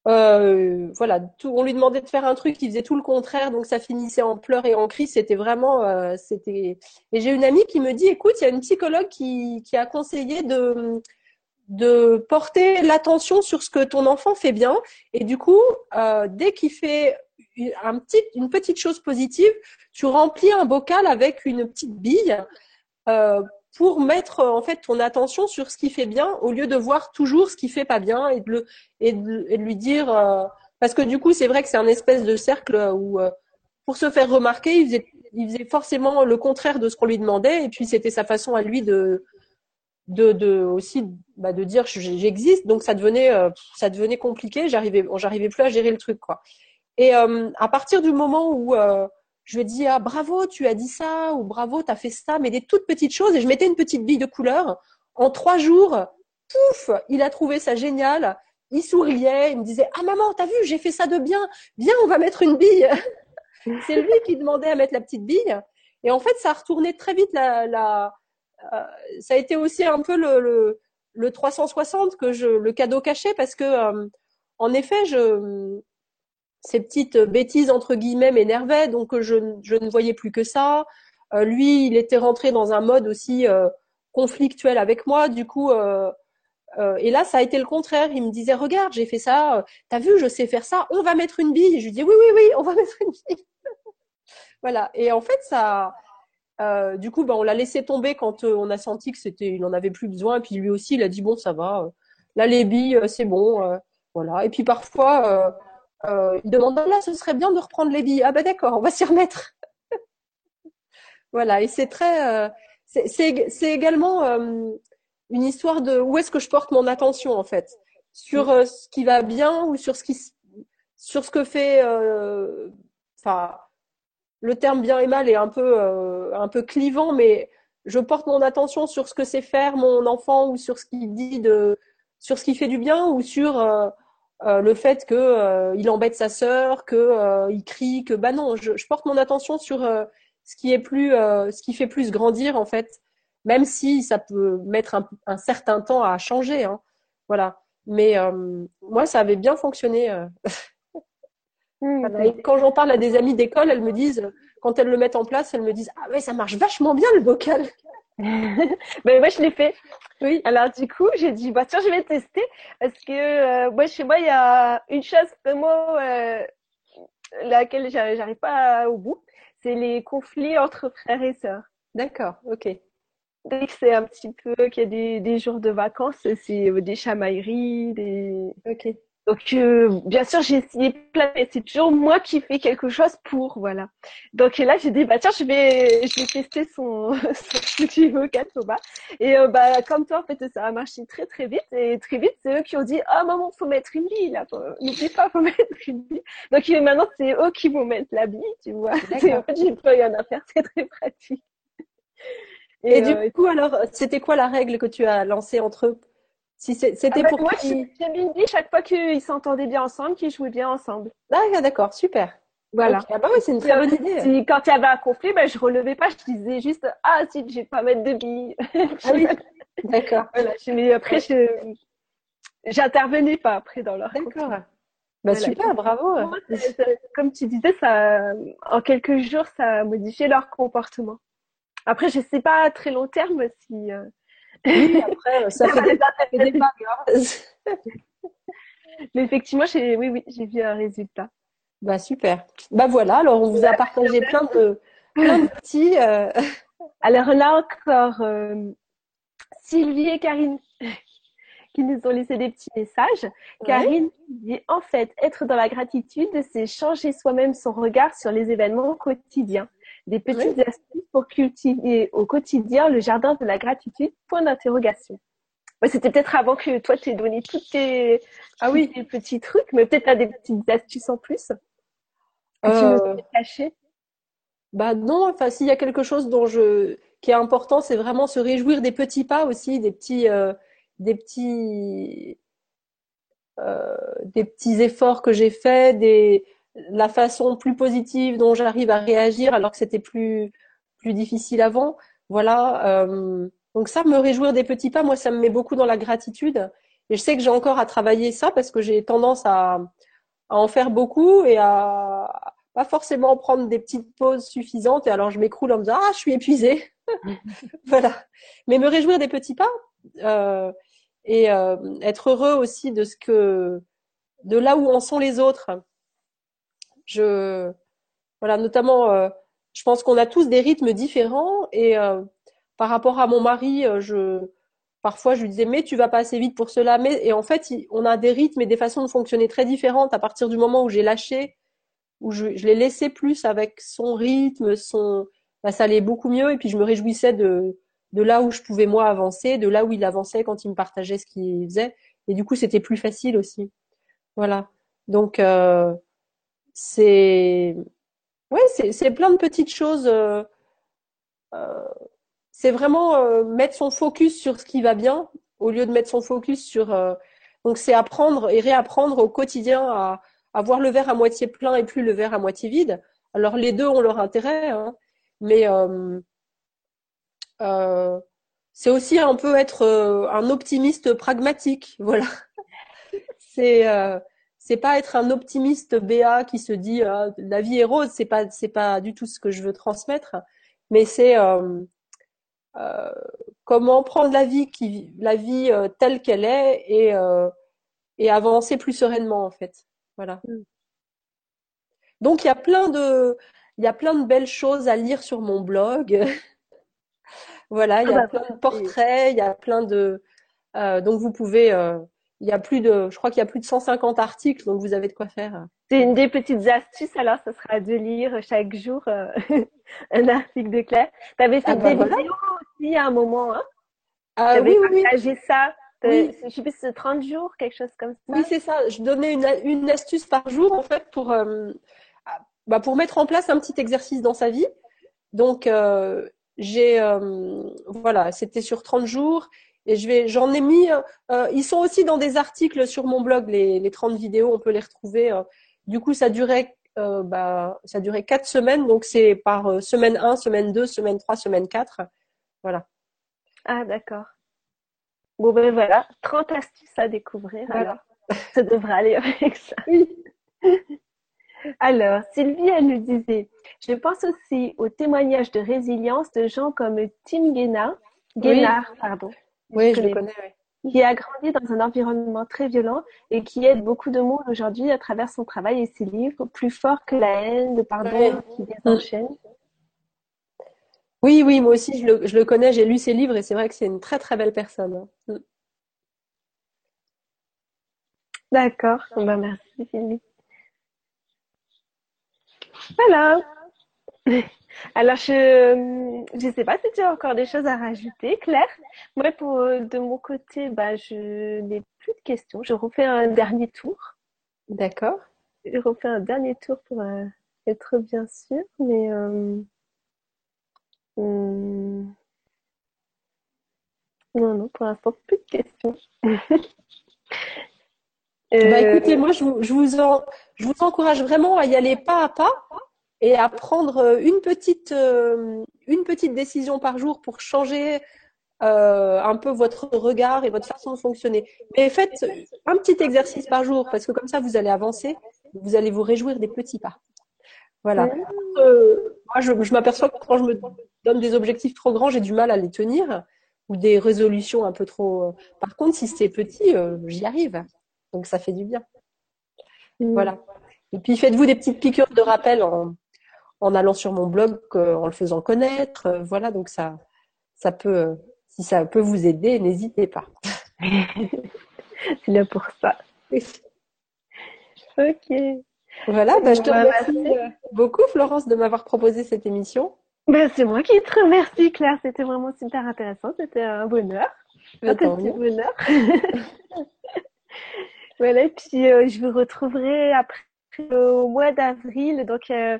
euh, voilà, tout, on lui demandait de faire un truc, il faisait tout le contraire, donc ça finissait en pleurs et en cris. C'était vraiment, euh, c'était. Et j'ai une amie qui me dit, écoute, il y a une psychologue qui, qui a conseillé de de porter l'attention sur ce que ton enfant fait bien. Et du coup, euh, dès qu'il fait un petit, une petite chose positive, tu remplis un bocal avec une petite bille euh, pour mettre en fait ton attention sur ce qui fait bien au lieu de voir toujours ce qui fait pas bien et de, le, et de, lui dire euh, parce que du coup c'est vrai que c'est un espèce de cercle où euh, pour se faire remarquer il il faisait forcément le contraire de ce qu'on lui demandait et puis c'était sa façon à lui de de, de aussi bah, de dire j'existe. Donc ça devenait euh, ça devenait compliqué. J'arrivais j'arrivais plus à gérer le truc quoi. Et euh, à partir du moment où euh, je lui ai dit ah bravo tu as dit ça ou bravo tu as fait ça mais des toutes petites choses et je mettais une petite bille de couleur. En trois jours pouf il a trouvé ça génial. Il souriait il me disait ah maman t'as vu j'ai fait ça de bien. Viens on va mettre une bille. C'est lui qui demandait à mettre la petite bille. Et en fait ça a retourné très vite la, la ça a été aussi un peu le, le, le 360 que je, le cadeau caché parce que, euh, en effet, je, ces petites bêtises entre guillemets m'énervaient, donc je, je, ne voyais plus que ça. Euh, lui, il était rentré dans un mode aussi conflictuel avec moi, du coup. et là, ça a été le contraire. Il me disait, regarde, j'ai fait ça. T'as vu, je sais faire ça. On va mettre une bille. je lui dis, oui, oui, oui, on va mettre une bille. voilà. Et en fait, ça, euh, du coup, bah, on l'a laissé tomber quand euh, on a senti que c'était, il en avait plus besoin. Et puis lui aussi, il a dit bon, ça va. Euh, là, les billes, c'est bon. voilà. Et puis parfois, il demande là, ce serait bien de reprendre les billes. Ah bah d'accord, on va s'y remettre. voilà. Et c'est très, c'est également une histoire de où est-ce que je porte mon attention en fait, sur ce qui va bien ou sur ce qui, sur ce que fait, enfin le terme bien et mal est un peu, euh, un peu clivant, mais je porte mon attention sur ce que sait faire mon enfant ou sur ce qu'il dit de, sur ce qui fait du bien ou sur euh, euh, le fait que il embête sa sœur, que il crie, que bah non, je, porte mon attention sur ce qui est plus, ce qui fait plus grandir en fait, même si ça peut mettre un, un certain temps à changer, hein, voilà. Mais moi, ça avait bien fonctionné. Mmh, et quand j'en parle à des amis d'école, elles me disent, quand elles le mettent en place, elles me disent Ah ouais, ça marche vachement bien le bocal. ben moi je l'ai fait. Oui. Alors du coup j'ai dit bah tiens je vais tester parce que euh, moi chez moi il y a une chose vraiment euh, laquelle j'arrive pas au bout, c'est les conflits entre frères et sœurs. D'accord, ok. Dès que c'est un petit peu qu'il y a des, des jours de vacances, c'est des chamailleries, des. Ok. Donc, euh, bien sûr, j'ai essayé plein, mais c'est toujours moi qui fais quelque chose pour, voilà. Donc là, j'ai dit, bah tiens, je vais, je vais tester son, son petit vocal Thomas. Et euh, bah comme toi, en fait, ça a marché très très vite. Et très vite, c'est eux qui ont dit, ah maman, faut mettre une bille là. N'oublie pas, faut mettre une bille. Donc maintenant, c'est eux qui vont mettre la bille, tu vois. En fait, j'ai pas rien à faire, c'est très pratique. Et, du euh, coup, alors, c'était quoi la règle que tu as lancée entre eux si c'était ah bah, pour moi, j'ai mis dit chaque fois qu'ils s'entendaient bien ensemble, qu'ils jouaient bien ensemble. Ah, d'accord, super. Voilà. Ah bah oui, c'est une très bonne idée. quand il y avait un conflit, ben, je relevais pas, je disais juste ah si je vais pas mettre de billes. ah oui. D'accord. Voilà. Mais après, je j'intervenais pas après dans leur. D'accord. Bah super, bravo. comme tu disais, ça, en quelques jours, ça a modifié leur comportement. Après, je sais pas à très long terme si. Euh, oui, après, ça fait des, des Mais effectivement, j'ai, oui, oui, j'ai vu un résultat. Bah, super. Bah, voilà. Alors, on vous a partagé plein de, plein de petits, euh, Alors là encore, euh, Sylvie et Karine qui nous ont laissé des petits messages. Karine dit en fait, être dans la gratitude, c'est changer soi-même son regard sur les événements quotidiens des petites astuces pour cultiver au quotidien le jardin de la gratitude? Point d'interrogation. C'était peut-être avant que toi t'aies donné tous tes, ah oui. tes petits trucs, mais peut-être t'as des petites astuces en plus? Que euh... tu Bah non, enfin s'il y a quelque chose dont je qui est important, c'est vraiment se réjouir des petits pas aussi, des petits euh, des petits euh, des petits efforts que j'ai faits, des la façon plus positive dont j'arrive à réagir alors que c'était plus plus difficile avant. Voilà. Euh, donc ça, me réjouir des petits pas, moi, ça me met beaucoup dans la gratitude. Et je sais que j'ai encore à travailler ça parce que j'ai tendance à, à en faire beaucoup et à pas forcément prendre des petites pauses suffisantes. Et alors je m'écroule en me disant ah je suis épuisée. voilà. Mais me réjouir des petits pas. Euh, et euh, être heureux aussi de ce que, de là où en sont les autres. Je, voilà, notamment, euh, je pense qu'on a tous des rythmes différents et euh, par rapport à mon mari, je, parfois je lui disais mais tu vas pas assez vite pour cela, mais et en fait on a des rythmes et des façons de fonctionner très différentes à partir du moment où j'ai lâché, où je, l'ai laissé plus avec son rythme, son, bah, ça allait beaucoup mieux et puis je me réjouissais de de là où je pouvais moi avancer, de là où il avançait quand il me partageait ce qu'il faisait. Et du coup, c'était plus facile aussi. Voilà. Donc, euh, c'est, ouais, c'est, plein de petites choses. Euh, euh, c'est vraiment euh, mettre son focus sur ce qui va bien au lieu de mettre son focus sur. Donc, c'est apprendre et réapprendre au quotidien à, à voir le verre à moitié plein et plus le verre à moitié vide. Alors, les deux ont leur intérêt, hein, mais c'est aussi un peu être un optimiste pragmatique, voilà. c'est c'est pas être un optimiste béat qui se dit la vie est rose, c'est pas c'est pas du tout ce que je veux transmettre, mais c'est comment prendre la vie qui la vie telle qu'elle est et et avancer plus sereinement en fait. Voilà. Mm. Donc il y a plein de il y a plein de belles choses à lire sur mon blog. Voilà, il y a ah bah, plein de portraits, il y a plein de. Euh, donc vous pouvez. Euh, il y a plus de, je crois qu'il y a plus de 150 articles, donc vous avez de quoi faire. C'est une des petites astuces, alors, ce sera de lire chaque jour euh, un article de Claire. Tu avais fait ah des vidéos aussi à un moment, hein? Ah, oui, oui, partagé ça. Oui. Je sais plus, c'est 30 jours, quelque chose comme ça? Oui, c'est ça. Je donnais une, une astuce par jour, en fait, pour, bah, pour mettre en place un petit exercice dans sa vie. Donc, euh, j'ai euh, voilà, c'était sur 30 jours et je vais j'en ai mis euh, ils sont aussi dans des articles sur mon blog les les 30 vidéos, on peut les retrouver euh. du coup ça durait bah ça durait 4 semaines donc c'est par semaine 1, semaine 2, semaine 3, semaine 4. Voilà. Ah d'accord. Bon ben voilà, 30 astuces à découvrir alors. Ça devrait aller avec ça. Oui. Alors, Sylvie, elle nous disait, je pense aussi aux témoignages de résilience de gens comme Tim Guénard, Guénard pardon. Oui, je le connais, Qui a grandi dans un environnement très violent et qui aide beaucoup de monde aujourd'hui à travers son travail et ses livres, plus fort que la haine, le pardon qui désenchaîne. Oui, oui, moi aussi, je le, je le connais, j'ai lu ses livres et c'est vrai que c'est une très très belle personne. D'accord, ben, merci Philippe. Voilà. Alors, je ne sais pas si tu as encore des choses à rajouter, Claire. Moi, pour, de mon côté, bah, je n'ai plus de questions. Je refais un dernier tour. D'accord. Je refais un dernier tour pour euh, être bien sûr, mais euh, hmm. non, non, pour l'instant, plus de questions. Bah écoutez, moi je vous, je vous, en, je vous encourage vraiment à y aller pas à pas et à prendre euh, une petite, euh, une petite décision par jour pour changer euh, un peu votre regard et votre façon de fonctionner. Mais faites un petit exercice par jour parce que comme ça vous allez avancer, vous allez vous réjouir des petits pas. Voilà. Euh, moi, je, je m'aperçois que quand je me donne des objectifs trop grands, j'ai du mal à les tenir ou des résolutions un peu trop. Par contre, si c'est petit, j'y arrive. Donc ça fait du bien. Mm. Voilà. Et puis faites-vous des petites piqûres de rappel en, en allant sur mon blog, en le faisant connaître. Euh, voilà, donc ça, ça peut, si ça peut vous aider, n'hésitez pas. C'est là pour ça. Ok. Voilà, bah, je te remercie euh, beaucoup, Florence, de m'avoir proposé cette émission. Ben, c'est moi qui te remercie, Claire. C'était vraiment super intéressant. C'était un bonheur. Un petit bonheur. Voilà, et puis euh, je vous retrouverai après au mois d'avril, donc euh,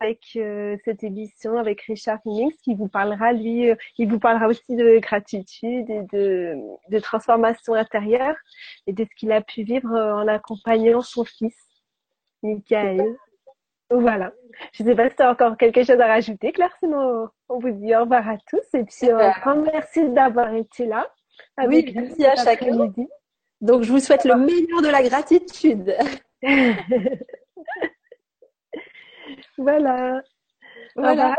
avec euh, cette émission avec Richard Phoenix qui vous parlera lui, il vous parlera aussi de gratitude et de, de transformation intérieure et de ce qu'il a pu vivre en accompagnant son fils, Michael. Voilà. Je ne sais pas si tu as encore quelque chose à rajouter, Claire, sinon on vous dit au revoir à tous et puis un grand merci d'avoir été là. oui, merci à chacun. Donc, je vous souhaite le meilleur de la gratitude. voilà. Voilà.